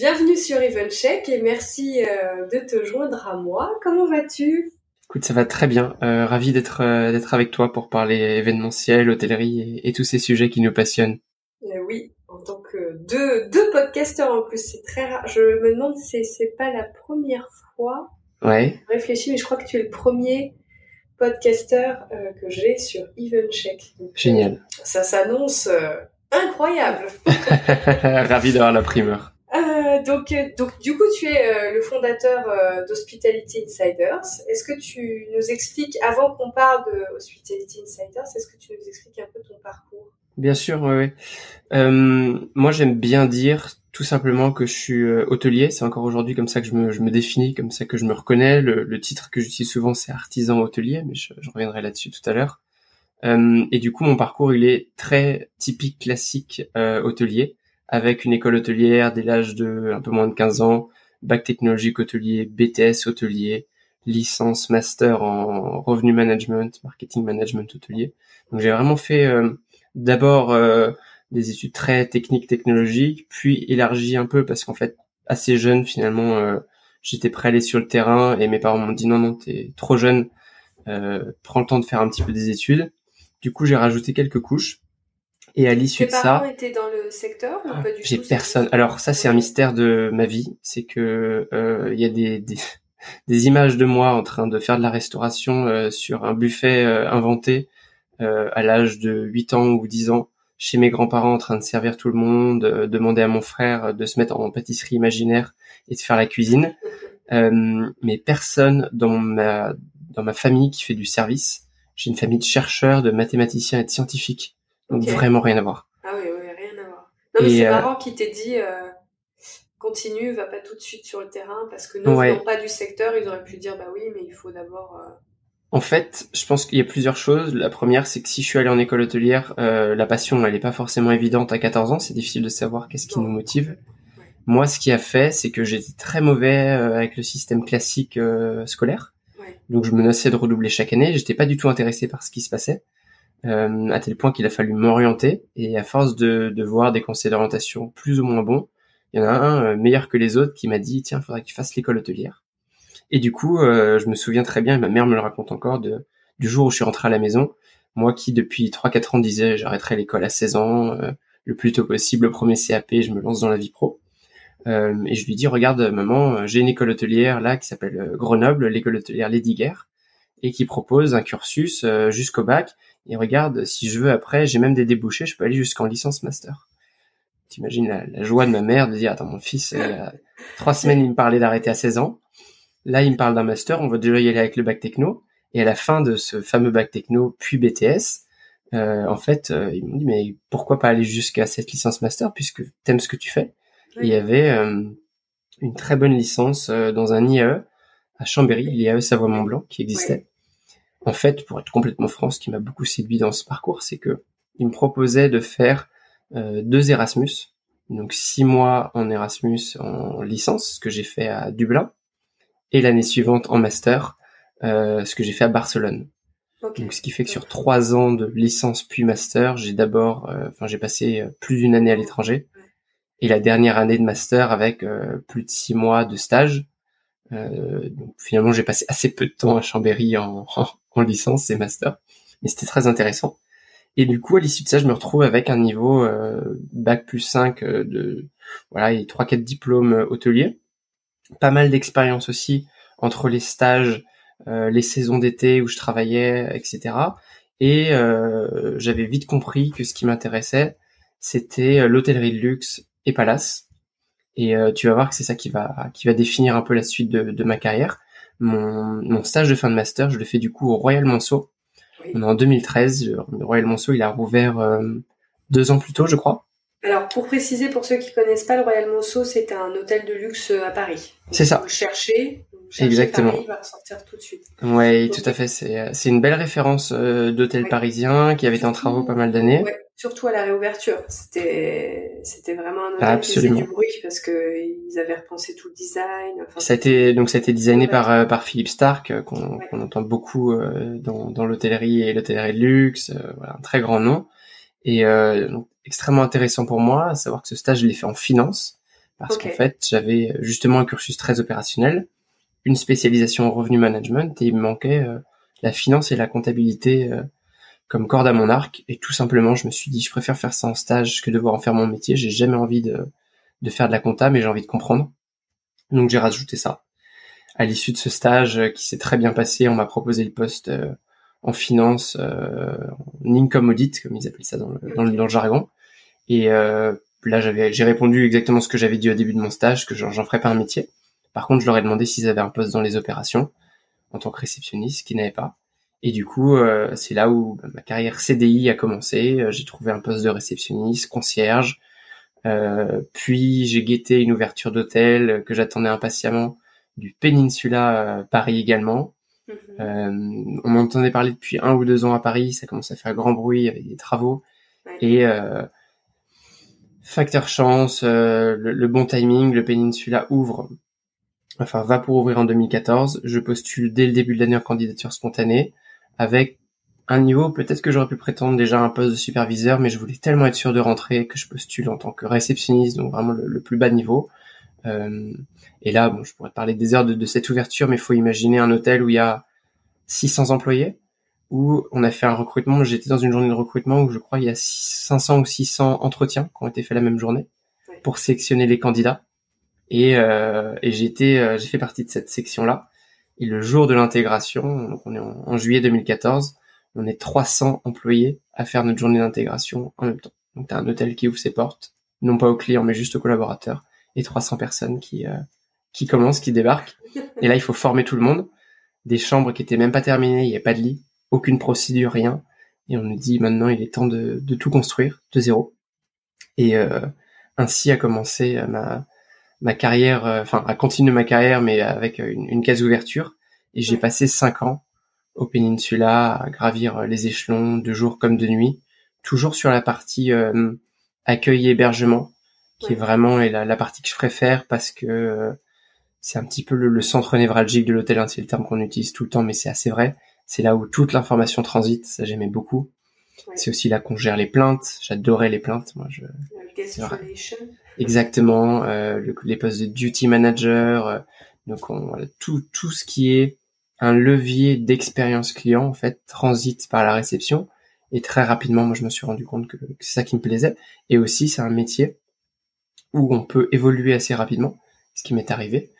Bienvenue sur EventCheck et merci euh, de te joindre à moi. Comment vas-tu? Écoute, ça va très bien. Euh, ravi d'être euh, d'être avec toi pour parler événementiel, hôtellerie et, tous ces sujets qui nous passionnent. oui, en tant que deux, deux podcasteurs en plus, c'est très rare. Je me demande si c'est pas la première fois. Ouais. Je réfléchis, mais je crois que tu es le premier podcasteur que j'ai sur EventCheck. Génial. ça s'annonce incroyable. ravi d'avoir la primeur. Euh, donc, euh, donc, du coup, tu es euh, le fondateur d'Hospitality Insiders. Est-ce que tu nous expliques, avant qu'on parle de Hospitality Insiders, est-ce que tu nous expliques un peu ton parcours? Bien sûr, oui. Euh, moi, j'aime bien dire tout simplement que je suis hôtelier. C'est encore aujourd'hui comme ça que je me, je définis, comme ça que je me reconnais. Le, titre que j'utilise souvent, c'est artisan hôtelier, mais je, reviendrai là-dessus tout à l'heure. Euh, et du coup, mon parcours, il est très typique, classique hôtelier avec une école hôtelière dès l'âge de un peu moins de 15 ans, bac technologique hôtelier, BTS hôtelier, licence master en revenu management, marketing management hôtelier. Donc j'ai vraiment fait euh, d'abord euh, des études très techniques technologiques, puis élargi un peu parce qu'en fait assez jeune finalement euh, j'étais prêt à aller sur le terrain et mes parents m'ont dit non non t'es trop jeune, prends le temps de faire un petit peu des études. Du coup j'ai rajouté quelques couches et à l'issue de ça, étaient dans le secteur ou pas du J'ai personne. Alors ça, c'est un mystère de ma vie, c'est que euh, il y a des, des, des images de moi en train de faire de la restauration euh, sur un buffet euh, inventé à l'âge de 8 ans ou 10 ans chez mes grands-parents en train de servir tout le monde, demander à mon frère de se mettre en pâtisserie imaginaire et de faire la cuisine. mais personne dans ma dans ma famille qui fait du service. J'ai une famille de chercheurs, de mathématiciens et de scientifiques. Donc vraiment rien à voir. Ah oui, oui, rien à voir. Non, mais c'est euh, marrant qu'il t'ait dit euh, continue, va pas tout de suite sur le terrain parce que non, ouais. pas du secteur, ils auraient pu dire bah oui, mais il faut d'abord. Euh... En fait, je pense qu'il y a plusieurs choses. La première, c'est que si je suis allé en école hôtelière, euh, la passion, elle est pas forcément évidente à 14 ans. C'est difficile de savoir qu'est-ce qui nous motive. Moi, ce qui a fait, c'est que j'étais très mauvais euh, avec le système classique euh, scolaire. Donc, je menaçais de redoubler chaque année. J'étais pas du tout intéressé par ce qui se passait. Euh, à tel point qu'il a fallu m'orienter. Et à force de, de voir des conseils d'orientation plus ou moins bons, il y en a un euh, meilleur que les autres qui m'a dit tiens, il faudrait que tu fasses l'école hôtelière. Et du coup, euh, je me souviens très bien, et ma mère me le raconte encore, de, du jour où je suis rentré à la maison, moi qui depuis 3-4 ans disais j'arrêterai l'école à 16 ans, le plus tôt possible, le premier CAP, je me lance dans la vie pro. Euh, et je lui dis regarde maman, j'ai une école hôtelière là qui s'appelle Grenoble, l'école hôtelière Lady et qui propose un cursus jusqu'au bac et regarde, si je veux après, j'ai même des débouchés, je peux aller jusqu'en licence master. T'imagines la, la, joie de ma mère de dire, attends, mon fils, il y a trois semaines, il me parlait d'arrêter à 16 ans. Là, il me parle d'un master, on va déjà y aller avec le bac techno. Et à la fin de ce fameux bac techno, puis BTS, euh, en fait, euh, ils m'ont dit, mais pourquoi pas aller jusqu'à cette licence master, puisque t'aimes ce que tu fais? Et il y avait euh, une très bonne licence euh, dans un IAE à Chambéry, l'IAE Savoie-Mont-Blanc, qui existait en fait, pour être complètement franc, ce qui m'a beaucoup séduit dans ce parcours, c'est que il me proposait de faire euh, deux Erasmus, donc six mois en Erasmus en licence, ce que j'ai fait à Dublin, et l'année suivante en master, euh, ce que j'ai fait à Barcelone. Donc, ce qui fait que sur trois ans de licence puis master, j'ai d'abord, euh, enfin, j'ai passé plus d'une année à l'étranger, et la dernière année de master avec plus de six mois de stage. Donc finalement, j'ai passé assez peu de temps à Chambéry en, en licence et master. Mais c'était très intéressant. Et du coup, à l'issue de ça, je me retrouve avec un niveau euh, bac plus 5 euh, de voilà, et trois quatre diplômes hôteliers. Pas mal d'expérience aussi entre les stages les saisons d'été où je travaillais, etc. Et j'avais vite compris que ce qui m'intéressait, c'était l'hôtellerie de luxe et palace. Et tu vas voir que c'est ça qui va qui va définir un peu la suite de, de ma carrière. Mon, mon stage de fin de master, je le fais du coup au Royal Monceau. On est en 2013. Le Royal Monceau, il a rouvert deux ans plus tôt, je crois. Alors, pour préciser, pour ceux qui connaissent pas, le Royal Monceau, c'est un hôtel de luxe euh, à Paris. C'est ça. Vous cherchez, Exactement. Paris, il va ressortir tout de suite. Oui, tout à fait. C'est euh, c'est une belle référence euh, d'hôtel parisien qui avait été en travaux pas mal d'années. Ouais, surtout à la réouverture. C'était c'était vraiment un hôtel Absolument. qui faisait du bruit parce que ils avaient repensé tout le design. Enfin, ça a été donc ça a été designé par par Philippe Stark qu'on qu'on entend beaucoup dans dans l'hôtellerie et l'hôtellerie de luxe. voilà, un très grand nom. Et euh, donc, extrêmement intéressant pour moi, à savoir que ce stage, je l'ai fait en finance, parce qu'en fait, j'avais justement un cursus très opérationnel, une spécialisation en revenu management, et il me manquait euh, la finance et la comptabilité euh, comme corde à mon arc. Et tout simplement, je me suis dit, je préfère faire ça en stage que devoir en faire mon métier. J'ai jamais envie de, de faire de la compta, mais j'ai envie de comprendre. Donc j'ai rajouté ça. À l'issue de ce stage euh, qui s'est très bien passé, on m'a proposé le poste en finance, euh, en income audit, comme ils appellent ça dans le, dans le, jargon. Et euh, là, j'avais, j'ai répondu exactement ce que j'avais dit au début de mon stage, que j'en, ferais pas un métier. Par contre, je leur ai demandé s'ils avaient un poste dans les opérations en tant que réceptionniste, qui n'avait pas. Et du coup, euh, c'est là où bah, ma carrière CDI a commencé. Euh, j'ai trouvé un poste de réceptionniste, concierge. Euh, puis j'ai guetté une ouverture d'hôtel que j'attendais impatiemment du Peninsula Paris également. Mhm. Euh, on m'entendait parler depuis un ou deux ans à Paris, ça commence à faire grand bruit avec des travaux. Et euh, facteur chance, euh, le, bon timing, le Peninsula ouvre, enfin va pour ouvrir en 2014. Je postule dès le début de l'année en candidature spontanée, avec un niveau peut-être que j'aurais pu prétendre déjà un poste de superviseur, mais je voulais tellement être sûr de rentrer que je postule en tant que réceptionniste, donc vraiment le, plus bas niveau. Euh, et là, bon, je pourrais parler des heures de, cette ouverture, mais il faut imaginer un hôtel où il y a 600 employés, où on a fait un recrutement. J'étais dans une journée de recrutement où je crois il y a 500 ou 600 entretiens qui ont été faits la même journée pour sélectionner les candidats. Et, euh, et j'ai euh, j'ai fait partie de cette section-là. Et le jour de l'intégration, on est en, juillet 2014, on est 300 employés à faire notre journée d'intégration en même temps. Donc tu as un hôtel qui ouvre ses portes, non pas aux clients mais juste aux collaborateurs, et 300 personnes qui euh, qui commencent, qui débarquent. Et là, il faut former tout le monde. Des chambres qui étaient même pas terminées, il n'y a pas de lit, aucune procédure, rien. Et on nous dit maintenant, il est temps de, de tout construire de zéro. Et euh, ainsi a commencé euh, ma, ma carrière, euh, enfin, a continué ma carrière, mais avec une, une case ouverture. Et j'ai passé cinq ans au Peninsula à gravir les échelons de jour comme de nuit, toujours sur la partie accueil et hébergement, qui est vraiment la, la, partie que je préfère parce que c'est un petit peu le, centre névralgique de l'hôtel, hein, c'est le terme qu'on utilise tout le temps, mais c'est assez vrai. C'est là où toute l'information transite, ça j'aimais beaucoup. C'est aussi là qu'on gère les plaintes, j'adorais les plaintes. Moi, je... Exactement, euh, les postes de duty manager, euh, donc on, tout, tout ce qui est un levier d'expérience client, en fait, transite par la réception. Et très rapidement, moi, je me suis rendu compte que, que c'est ça qui me plaisait. Et aussi, c'est un métier où on peut évoluer assez rapidement, ce qui m'est arrivé.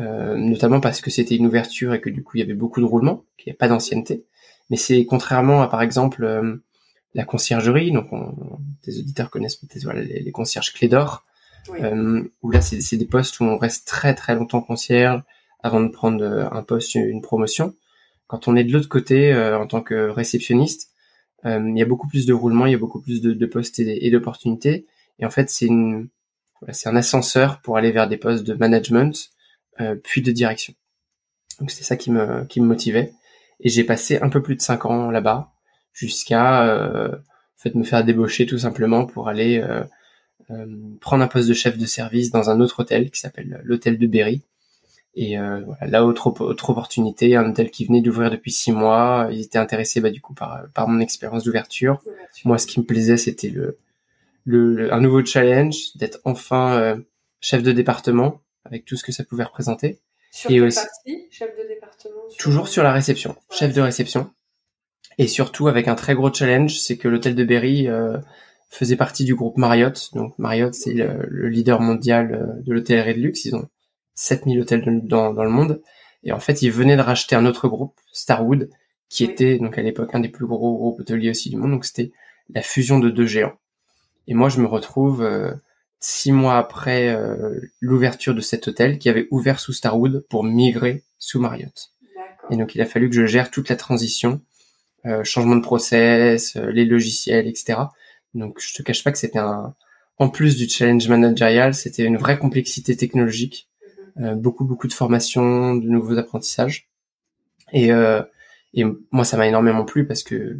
Euh, notamment parce que c'était une ouverture et que du coup il y avait beaucoup de roulement, qu'il n'y a pas d'ancienneté. Mais c'est contrairement à par exemple euh, la conciergerie, donc on, des auditeurs connaissent peut-être voilà, les, concierges clés d'or, euh, où là c'est des postes où on reste très très longtemps concierge avant de prendre un poste, une promotion. Quand on est de l'autre côté en tant que réceptionniste, il y a beaucoup plus de roulement, il y a beaucoup plus de, de postes et, d'opportunités. Et en fait c'est une c'est un ascenseur pour aller vers des postes de management euh, puis de direction. Donc c'était ça qui me, qui me motivait. Et j'ai passé un peu plus de cinq ans là-bas, jusqu'à euh, en fait me faire débaucher tout simplement pour aller euh, euh, prendre un poste de chef de service dans un autre hôtel qui s'appelle l'hôtel de Berry. Et euh, voilà, là, autre, autre opportunité, un hôtel qui venait d'ouvrir depuis six mois. Ils étaient intéressés bah, du coup par, par mon expérience d'ouverture. Moi, ce qui me plaisait, c'était le, le, un nouveau challenge, d'être enfin chef de département avec tout ce que ça pouvait représenter. Sur et aussi, partie, chef de département Toujours sur la réception, chef de réception. Et surtout avec un très gros challenge, c'est que l'hôtel de Berry euh, faisait partie du groupe Marriott. Donc Marriott, c'est le, leader mondial euh, de l'hôtellerie de luxe. Ils ont 7000 hôtels dans, dans le monde. Et en fait, ils venaient de racheter un autre groupe, Starwood, qui était donc à l'époque un des plus gros groupes hôteliers aussi du monde. Donc c'était la fusion de deux géants. Et moi, je me retrouve euh, six mois après euh, l'ouverture de cet hôtel qui avait ouvert sous Starwood pour migrer sous Marriott. Et donc, il a fallu que je gère toute la transition, euh, changement de process, les logiciels, etc. Donc, je te cache pas que c'était un, en plus du challenge managerial, c'était une vraie complexité technologique, mhm. beaucoup beaucoup de formations, de nouveaux apprentissages. Et, et moi, ça m'a énormément plu parce que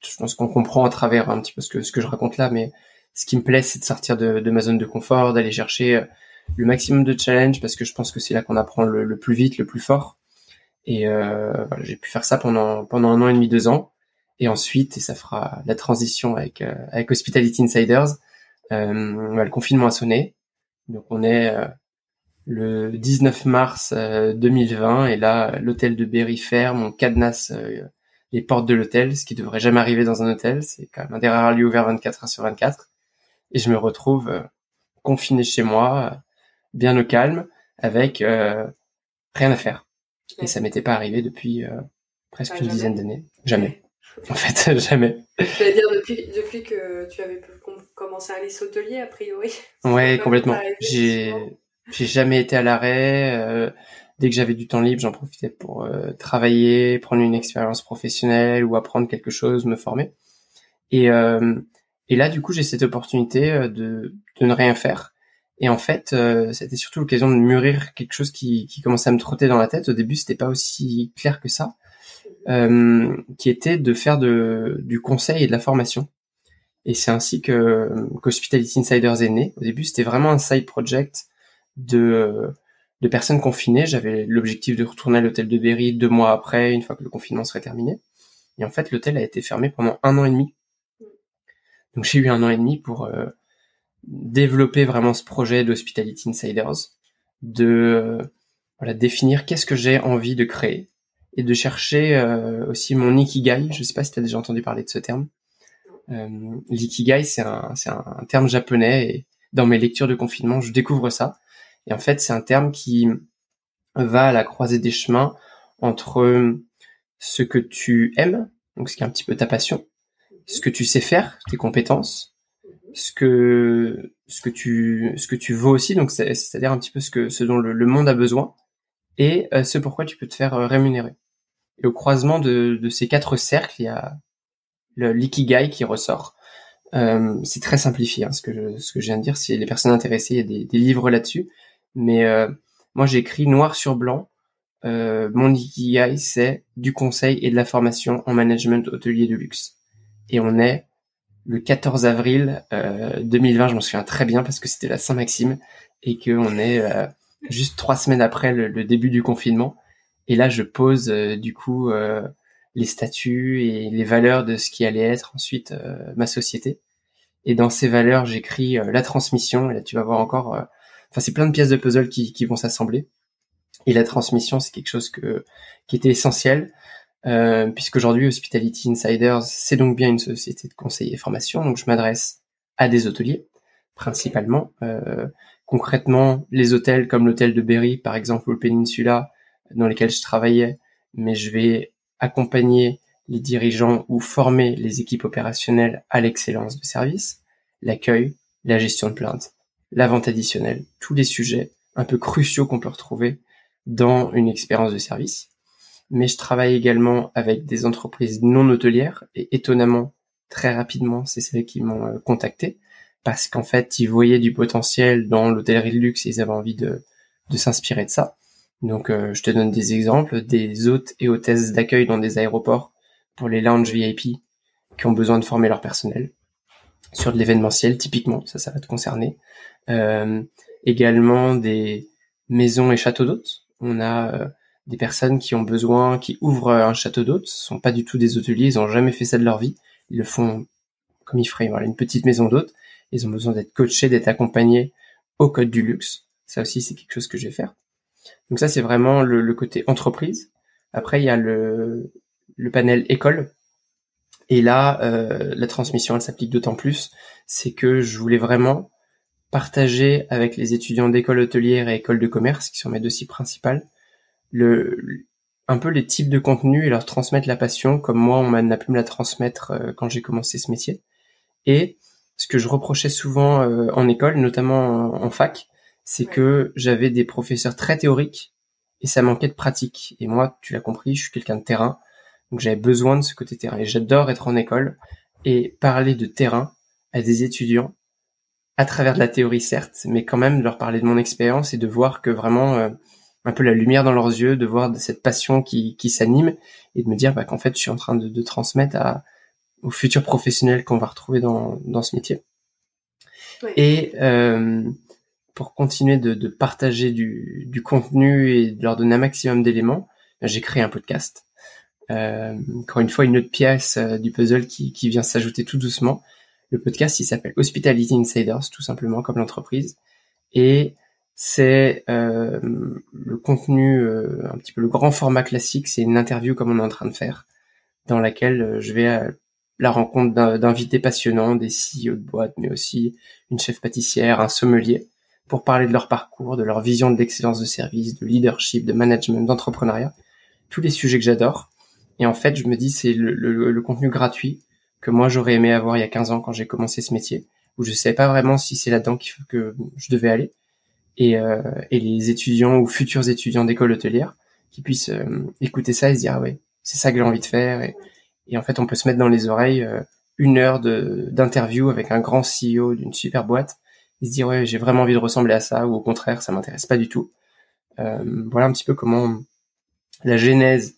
je pense qu'on comprend à travers un petit peu ce que, ce que je raconte là, mais ce qui me plaît, c'est de sortir de, de ma zone de confort, d'aller chercher euh, le maximum de challenge parce que je pense que c'est là qu'on apprend le, plus vite, le plus fort. Et euh, voilà, j'ai pu faire ça pendant pendant un an et demi, deux ans. Et ensuite, et ça fera la transition avec euh, avec Hospitality Insiders. Euh, bah, le confinement a sonné, donc on est euh, le 19 mars 2020 et là l'hôtel de Berry ferme, on cadenasse les portes de l'hôtel, ce qui devrait jamais arriver dans un hôtel. C'est quand même un des rares lieux ouverts 24 heures sur 24 et je me retrouve euh, confiné chez moi, euh, bien au calme, avec euh, rien à faire. Et ça m'était pas arrivé depuis presque ah, une dizaine d'années. Jamais. En fait, jamais. Je vais dire depuis, depuis que tu avais commencé à aller s'hôtelier, a priori. Ouais, complètement. J'ai j'ai jamais été à l'arrêt. dès que j'avais du temps libre, j'en profitais pour travailler, prendre une expérience professionnelle ou apprendre quelque chose, me former. Et et là, du coup, j'ai cette opportunité euh, de, de ne rien faire. Et en fait, euh, c'était surtout l'occasion de mûrir quelque chose qui, qui commençait à me trotter dans la tête. Au début, c'était pas aussi clair que ça, euh, qui était de faire de, du conseil et de la formation. Et c'est ainsi que qu'Hospitality Insiders est né. Au début, c'était vraiment un side project de, de personnes confinées. J'avais l'objectif de retourner à l'hôtel de Berry deux mois après, une fois que le confinement serait terminé. Et en fait, l'hôtel a été fermé pendant un an et demi donc j'ai eu un an et demi pour euh, développer vraiment ce projet d'Hospitality Insiders, de euh, voilà, définir qu'est-ce que j'ai envie de créer et de chercher euh, aussi mon ikigai. Je sais pas si tu as déjà entendu parler de ce terme. L'ikigai, c'est un, un terme japonais et dans mes lectures de confinement, je découvre ça. Et en fait, c'est un terme qui va à la croisée des chemins entre ce que tu aimes, donc ce qui est un petit peu ta passion, ce que tu sais faire, tes compétences, ce que ce que tu ce que tu vaux aussi, donc c'est-à-dire un petit peu ce que ce dont le, monde a besoin et euh, ce pourquoi tu peux te faire euh, rémunérer. Et au croisement de, de ces quatre cercles, il y a le l'ikigai qui ressort. Euh, c'est très simplifié hein, ce que je, ce que je viens de dire. Si les personnes intéressées, il y a des, des livres là-dessus. Mais euh, moi, j'ai écrit noir sur blanc. mon ikigai, c'est du conseil et de la formation en management hôtelier de luxe et on est le 14 avril euh, 2020, je m'en souviens très bien parce que c'était la Saint-Maxime et que on est euh, juste trois semaines après le, début du confinement. Et là, je pose euh, du coup euh, les statuts et les valeurs de ce qui allait être ensuite ma société. Et dans ces valeurs, j'écris la transmission. Et là, tu vas voir encore. Enfin, c'est plein de pièces de puzzle qui, qui vont s'assembler. Et la transmission, c'est quelque chose que qui était essentiel. Euh, puisqu'aujourd'hui Hospitality Insiders, c'est donc bien une société de conseil et formation, donc je m'adresse à des hôteliers principalement. Euh, concrètement, les hôtels comme l'hôtel de Berry, par exemple, au Peninsula, dans lesquels je travaillais, mais je vais accompagner les dirigeants ou former les équipes opérationnelles à l'excellence de service, l'accueil, la gestion de plaintes, la vente additionnelle, tous les sujets un peu cruciaux qu'on peut retrouver dans une expérience de service mais je travaille également avec des entreprises non hôtelières et étonnamment, très rapidement, c'est celles qui m'ont euh, contacté parce qu'en fait, ils voyaient du potentiel dans l'hôtellerie de luxe et ils avaient envie de, de s'inspirer de ça. Donc, euh, je te donne des exemples, des hôtes et hôtesses d'accueil dans des aéroports pour les lounges VIP qui ont besoin de former leur personnel sur de l'événementiel, typiquement, ça, ça va te concerner. Euh, également des maisons et châteaux d'hôtes. On a euh, des personnes qui ont besoin, qui ouvrent un château d'hôtes, ce sont pas du tout des hôteliers, ils ont jamais fait ça de leur vie. Ils le font comme ils feraient une petite maison d'hôtes. Ils ont besoin d'être coachés, d'être accompagnés au code du luxe. Ça aussi, c'est quelque chose que je vais faire. Donc ça, c'est vraiment le, côté entreprise. Après, il y a le, le panel école. Et là, euh, la transmission, elle s'applique d'autant plus. C'est que je voulais vraiment partager avec les étudiants d'école hôtelière et école de commerce, qui sont mes deux sites principales, le, un peu les types de contenus et leur transmettre la passion, comme moi, on m'a pu me la transmettre euh, quand j'ai commencé ce métier. Et ce que je reprochais souvent euh, en école, notamment en, fac, c'est que j'avais des professeurs très théoriques et ça manquait de pratique. Et moi, tu l'as compris, je suis quelqu'un de terrain, donc j'avais besoin de ce côté terrain. Et j'adore être en école et parler de terrain à des étudiants à travers de la théorie certes, mais quand même de leur parler de mon expérience et de voir que vraiment euh, un peu la lumière dans leurs yeux, de voir cette passion qui, qui s'anime et de me dire bah, qu'en fait je suis en train de, de transmettre à, aux futurs professionnels qu'on va retrouver dans, dans ce métier. Et euh, pour continuer de, de partager du, du, contenu et de leur donner un maximum d'éléments, j'ai créé un podcast. Euh, encore une fois, une autre pièce euh, du puzzle qui, qui vient s'ajouter tout doucement. Le podcast, il s'appelle Hospitality Insiders, tout simplement comme l'entreprise. Et c'est euh, le contenu, euh, un petit peu le grand format classique, c'est une interview comme on est en train de faire, dans laquelle euh, je vais à la rencontre d'invités passionnants, des CEO de boîte, mais aussi une chef pâtissière, un sommelier, pour parler de leur parcours, de leur vision de l'excellence de service, de leadership, de management, d'entrepreneuriat, tous les sujets que j'adore. Et en fait, je me dis, c'est le, le, contenu gratuit que moi j'aurais aimé avoir il y a 15 ans quand j'ai commencé ce métier, où je savais pas vraiment si c'est là-dedans que je devais aller et, euh, et les étudiants ou futurs étudiants d'école hôtelière qui puissent euh, écouter ça et se dire ah ouais c'est ça que j'ai envie de faire. Et, et, en fait on peut se mettre dans les oreilles euh, une heure de d'interview avec un grand CEO d'une super boîte et se dire ouais j'ai vraiment envie de ressembler à ça ou au contraire ça m'intéresse pas du tout. Euh, voilà un petit peu comment la genèse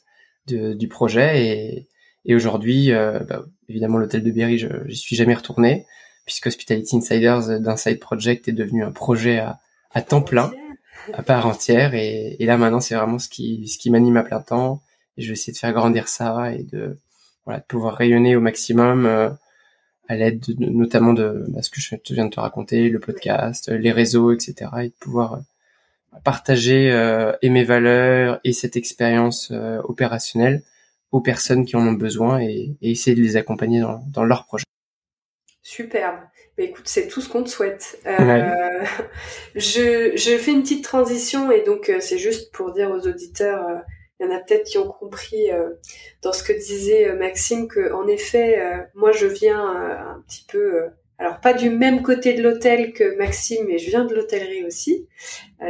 de, du projet et, et aujourd'hui bah, évidemment l'hôtel de Berry j'y suis jamais retourné puisque Hospitality Insiders d'Inside Project est devenu un projet à, à temps plein, à part entière. Et, et là maintenant, c'est vraiment ce qui, ce qui m'anime à plein temps. Et je vais essayer de faire grandir ça et de, voilà, de pouvoir rayonner au maximum euh, à l'aide notamment de bah, ce que je viens de te raconter, le podcast, les réseaux, etc. Et de pouvoir euh, partager euh, et mes valeurs et cette expérience opérationnelle aux personnes qui en ont besoin et, et essayer de les accompagner dans, dans leur projet. Superbe. Mais écoute, c'est tout ce qu'on te souhaite. Euh, je, je fais une petite transition et donc euh, c'est juste pour dire aux auditeurs, euh, il y en a peut-être qui ont compris dans ce que disait Maxime que en effet, moi je viens un petit peu, alors pas du même côté de l'hôtel que Maxime, mais je viens de l'hôtellerie aussi.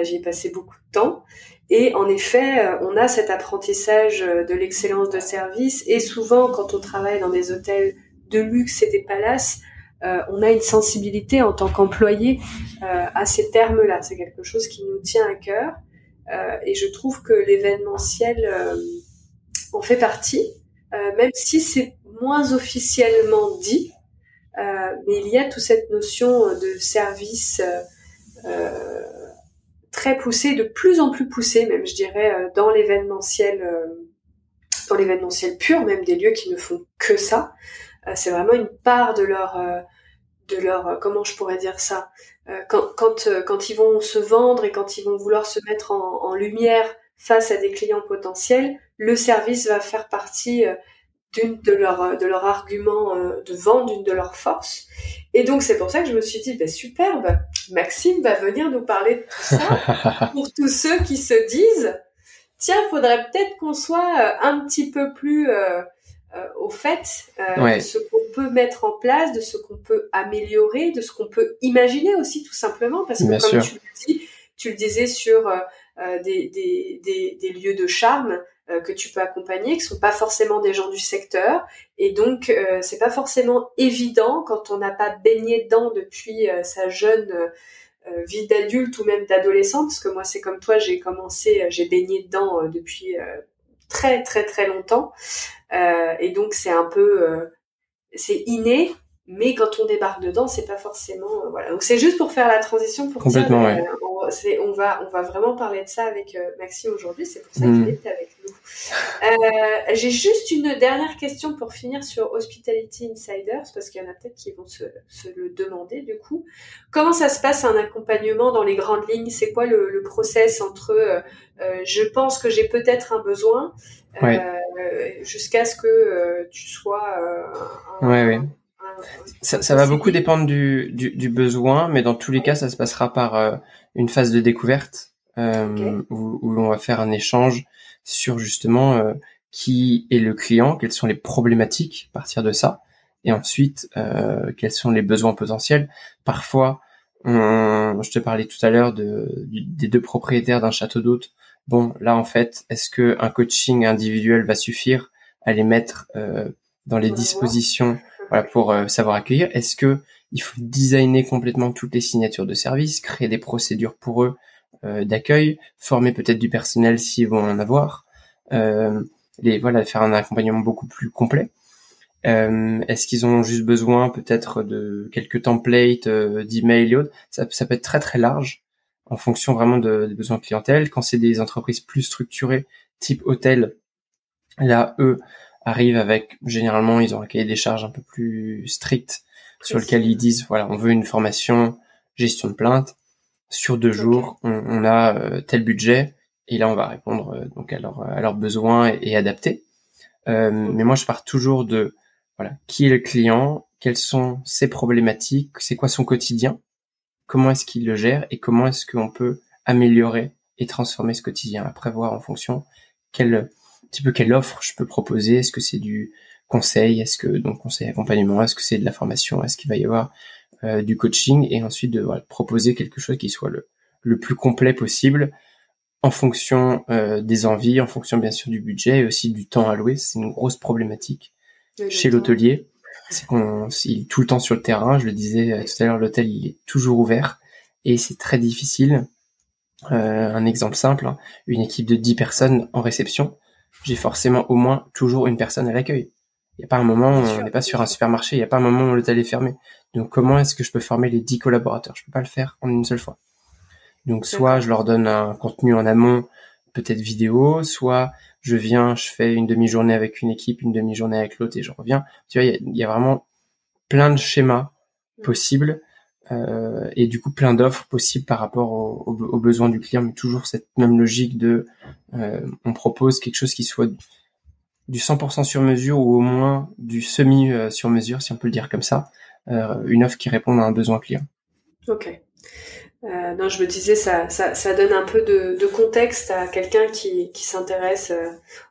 J'y ai passé beaucoup de temps. Et en effet, on a cet apprentissage de l'excellence de service et souvent quand on travaille dans des hôtels de luxe et des palaces, euh, on a une sensibilité en tant qu'employé euh, à ces termes-là. C'est quelque chose qui nous tient à cœur. Euh, et je trouve que l'événementiel en fait partie, même si c'est moins officiellement dit. mais il y a toute cette notion de service très poussé, de plus en plus poussé, même je dirais, dans l'événementiel, dans l'événementiel pur, même des lieux qui ne font que ça. Euh, c'est vraiment une part de leur euh, de leur euh, comment je pourrais dire ça quand quand quand ils vont se vendre et quand ils vont vouloir se mettre en, en lumière face à des clients potentiels, le service va faire partie d'une de leurs de leur arguments de vente, d'une de leurs forces. Et donc c'est pour ça que je me suis dit, ben, superbe, Maxime va venir nous parler de tout ça pour tous ceux qui se disent, tiens, faudrait peut-être qu'on soit un petit peu plus euh, au fait euh, de ce qu'on peut mettre en place, de ce qu'on peut améliorer, de ce qu'on peut imaginer aussi tout simplement, parce que comme tu le dis, tu le disais sur euh, des, des, des, des, lieux de charme que tu peux accompagner, qui sont pas forcément des gens du secteur, et donc c'est pas forcément évident quand on n'a pas baigné dedans depuis sa jeune vie d'adulte ou même d'adolescent, parce que moi c'est comme toi, j'ai commencé, j'ai baigné dedans depuis très très très longtemps. Euh, et donc c'est un peu, euh, c'est inné, mais quand on débarque dedans, c'est pas forcément euh, voilà. Donc c'est juste pour faire la transition pour Complètement, ouais. on, on, va on va vraiment parler de ça avec Maxime aujourd'hui. C'est pour ça qu'il mmh. est avec nous. Euh, J'ai juste une dernière question pour finir sur Hospitality Insiders parce qu'il y en a peut-être qui vont se, se, le demander du coup. Comment ça se passe un accompagnement dans les grandes lignes? C'est quoi le, le, process entre je pense que j'ai peut-être un besoin ouais. jusqu'à ce que tu sois un, ouais, ouais ça, ça va beaucoup dépendre du, du, du, besoin, mais dans tous les cas, ça se passera par euh, une phase de découverte euh, où, où, on va faire un échange sur justement euh, qui est le client, quelles sont les problématiques à partir de ça, et ensuite euh, quels sont les besoins potentiels. Parfois, on, je te parlais tout à l'heure de, des deux propriétaires d'un château d'hôtes. Bon, là en fait, est-ce que un coaching individuel va suffire à les mettre euh, dans les dispositions voilà, pour euh, savoir accueillir Est-ce que il faut designer complètement toutes les signatures de service, créer des procédures pour eux euh, d'accueil, former peut-être du personnel s'ils vont en avoir, euh, les voilà, faire un accompagnement beaucoup plus complet. Euh, Est-ce qu'ils ont juste besoin peut-être de quelques templates euh, d'email et autres? Ça, ça, peut être très très large en fonction vraiment de, des besoins clientèle. Quand c'est des entreprises plus structurées, type hôtel, là eux arrivent avec généralement ils ont un cahier des charges un peu plus strict sur lequel ils disent voilà on veut une formation gestion de plainte sur deux jours on, on a euh, tel budget et là on va répondre euh, donc à, leur, à leurs besoins et, et adapter. Euh, mais moi je pars toujours de voilà qui est le client, quelles sont ses problématiques, c'est quoi son quotidien, comment est-ce qu'il le gère et comment est-ce qu'on peut améliorer et transformer ce quotidien. Après voir en fonction quel un petit peu quelle offre je peux proposer. Est-ce que c'est du conseil? Est-ce que donc conseil accompagnement? Est-ce que c'est de la formation? Est-ce qu'il va y avoir euh, du coaching? Et ensuite de voilà, proposer quelque chose qui soit le, le plus complet possible en fonction euh, des envies, en fonction bien sûr du budget et aussi du temps alloué. C'est une grosse problématique chez l'hôtelier. C'est qu'on il est tout le temps sur le terrain. Je le disais euh, tout à l'heure, l'hôtel il est toujours ouvert et c'est très difficile. Euh, un exemple simple, hein, une équipe de 10 personnes en réception, j'ai forcément au moins toujours une personne à l'accueil. Il n'y a pas un moment où on n'est pas sur un supermarché, il n'y a pas un moment où l'hôtel est fermé. Donc comment est-ce que je peux former les 10 collaborateurs? Je peux pas le faire en une seule fois. Donc soit je leur donne un contenu en amont, peut-être vidéo, soit je viens, je fais une demi-journée avec une équipe, une demi-journée avec l'autre et je reviens. Tu vois, il y, a, vraiment plein de schémas possibles euh, et du coup plein d'offres possibles par rapport aux, besoins du client, mais toujours cette même logique de euh, on propose quelque chose qui soit du 100% sur mesure ou au moins du semi euh, sur mesure, si on peut le dire comme ça, une offre qui répond à un besoin client. Ok. Non, je me disais, ça, ça, ça donne un peu de, de contexte à quelqu'un qui, qui s'intéresse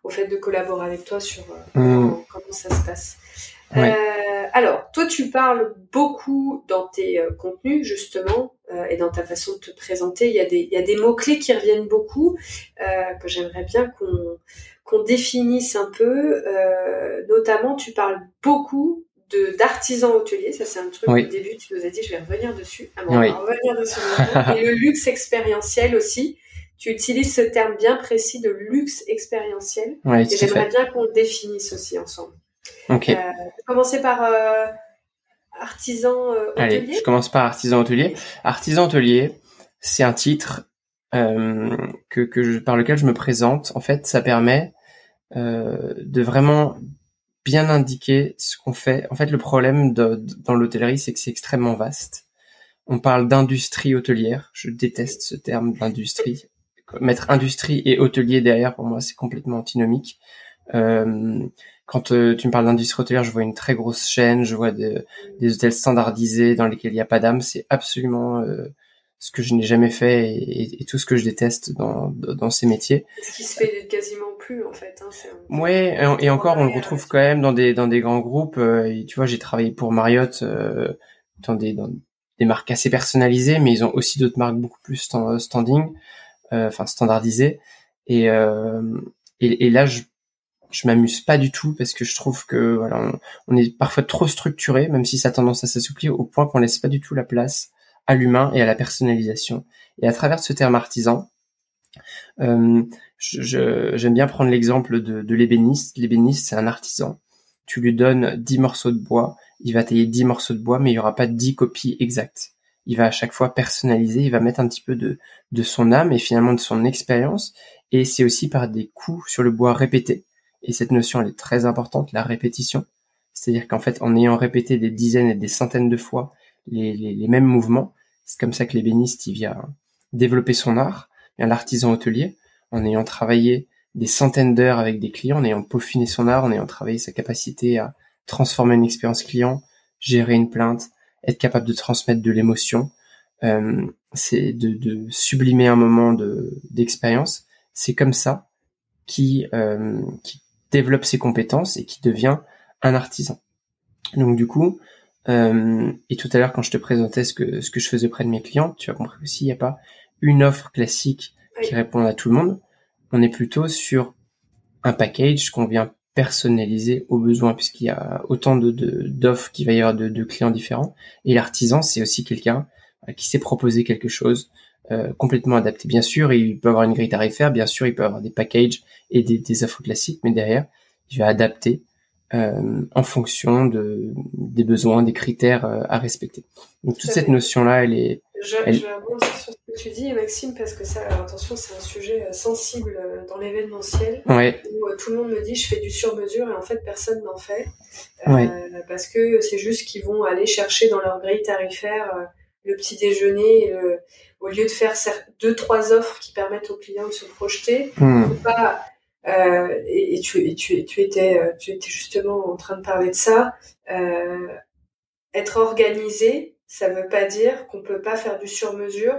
au fait de collaborer avec toi sur euh, mm. comment, ça se passe. Euh, alors, toi, tu parles beaucoup dans tes contenus, justement, et dans ta façon de te présenter. Il y a des, il y a des mots-clés qui reviennent beaucoup, que j'aimerais bien qu'on qu'on définisse un peu. notamment, tu parles beaucoup de d'artisans hôteliers. Ça, c'est un truc au début, tu nous as dit, je vais revenir dessus. Ah on va revenir dessus. Et le luxe expérientiel aussi. Tu utilises ce terme bien précis de luxe expérientiel. et j'aimerais bien qu'on le définisse aussi ensemble. Ok. Euh, commencer par euh, artisan euh, hôtelier. Allez, je commence par artisan hôtelier. Artisan hôtelier, c'est un titre euh, que, que je, par lequel je me présente. En fait, ça permet de vraiment bien indiquer ce qu'on fait. En fait, le problème de, dans l'hôtellerie, c'est que c'est extrêmement vaste. On parle d'industrie hôtelière. Je déteste ce terme d'industrie. Mettre industrie et hôtelier derrière, pour moi, c'est complètement antinomique. Euh, quand euh, tu me parles d'industrie hôtelière, je vois une très grosse chaîne, je vois des hôtels standardisés dans lesquels il n'y a pas d'âme. C'est absolument euh, ce que je n'ai jamais fait et, et, tout ce que je déteste dans, dans ces métiers. Ce qui se fait quasiment plus en fait. Hein, ouais, et, encore on le retrouve quand même dans des dans des grands groupes. Euh, tu vois, j'ai travaillé pour Marriott euh, dans des dans des marques assez personnalisées, mais ils ont aussi d'autres marques beaucoup plus standing, euh, enfin standardisées. Et, euh, et, et là, je je m'amuse pas du tout parce que je trouve que voilà, on, est parfois trop structuré, même si ça a tendance à s'assouplir au point qu'on laisse pas du tout la place à l'humain et à la personnalisation. Et à travers ce terme artisan, euh, j'aime bien prendre l'exemple de, l'ébéniste. L'ébéniste, c'est un artisan. Tu lui donnes 10 morceaux de bois, il va tailler 10 morceaux de bois, mais il n'y aura pas 10 copies exactes. Il va à chaque fois personnaliser, il va mettre un petit peu de son âme et finalement de son expérience. Et c'est aussi par des coups sur le bois répétés. Et cette notion, elle est très importante, la répétition. C'est-à-dire qu'en fait, en ayant répété des dizaines et des centaines de fois les, les, les mêmes mouvements, c'est comme ça que l'ébéniste il vient développer son art. L'artisan hôtelier, en ayant travaillé des centaines d'heures avec des clients, en ayant peaufiné son art, en ayant travaillé sa capacité à transformer une expérience client, gérer une plainte, être capable de transmettre de l'émotion, c'est de, de, sublimer un moment de d'expérience. C'est comme ça qui qui développe ses compétences et qui devient un artisan. Donc du coup, euh, et tout à l'heure quand je te présentais ce que ce que je faisais auprès de mes clients, tu as compris aussi, il n'y a pas une offre classique qui répond à tout le monde. On est plutôt sur un package qu'on vient personnaliser aux besoins, puisqu'il y a autant de d'offres qu'il va y avoir de, de, clients différents. Et l'artisan, c'est aussi quelqu'un euh, qui sait proposer quelque chose euh, complètement adapté. Bien sûr, il peut avoir une grille tarifaire, bien sûr, il peut avoir des packages et des, des offres classiques, mais derrière, il va adapter euh, en fonction de, des besoins, des critères euh, à respecter. Donc toute cette notion-là, elle est... Je, je vais rebondir sur ce que tu dis, Maxime, parce que ça, attention, c'est un sujet sensible dans l'événementiel. Ouais. Où tout le monde me dit, je fais du sur-mesure, et en fait, personne n'en fait. Ouais. parce que c'est juste qu'ils vont aller chercher dans leur grille tarifaire le petit déjeuner, au lieu de faire deux, trois offres qui permettent aux clients de se projeter, faut pas euh, et, tu, tu, tu, étais, euh, tu étais justement en train de parler de ça. Euh, être organisé, ça veut pas dire qu'on peut pas faire du sur-mesure.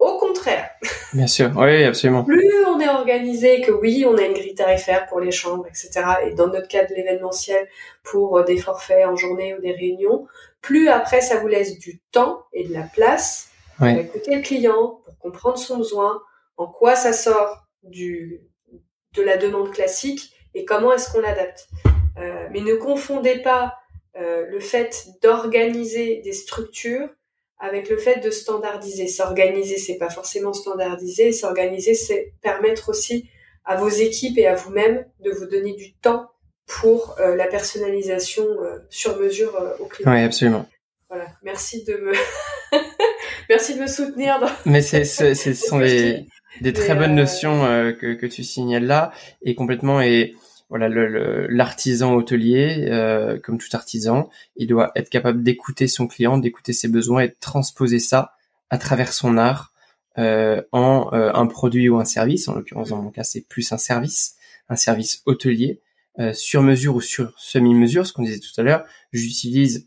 Au contraire. Bien sûr, oui, absolument. Plus on est organisé, que oui, on a une grille tarifaire pour les chambres, etc. Et dans notre cas de l'événementiel, pour des forfaits en journée ou des réunions, plus après ça vous laisse du temps et de la place pour écouter le client, pour comprendre son besoin, en quoi ça sort du, de la demande classique et comment est-ce qu'on l'adapte. Euh, mais ne confondez pas euh, le fait d'organiser des structures avec le fait de standardiser. S'organiser, c'est pas forcément standardiser. S'organiser, c'est permettre aussi à vos équipes et à vous-même de vous donner du temps pour euh, la personnalisation sur mesure au client. Oui, absolument. Voilà. Merci de me, merci de me soutenir. Dans... Mais c'est, ce sont les, des très bonnes euh, notions euh, que, que tu signales là et complètement et voilà l'artisan hôtelier euh, comme tout artisan il doit être capable d'écouter son client d'écouter ses besoins et de transposer ça à travers son art en un produit ou un service en l'occurrence dans mon cas c'est plus un service un service hôtelier sur mesure ou sur semi mesure ce qu'on disait tout à l'heure j'utilise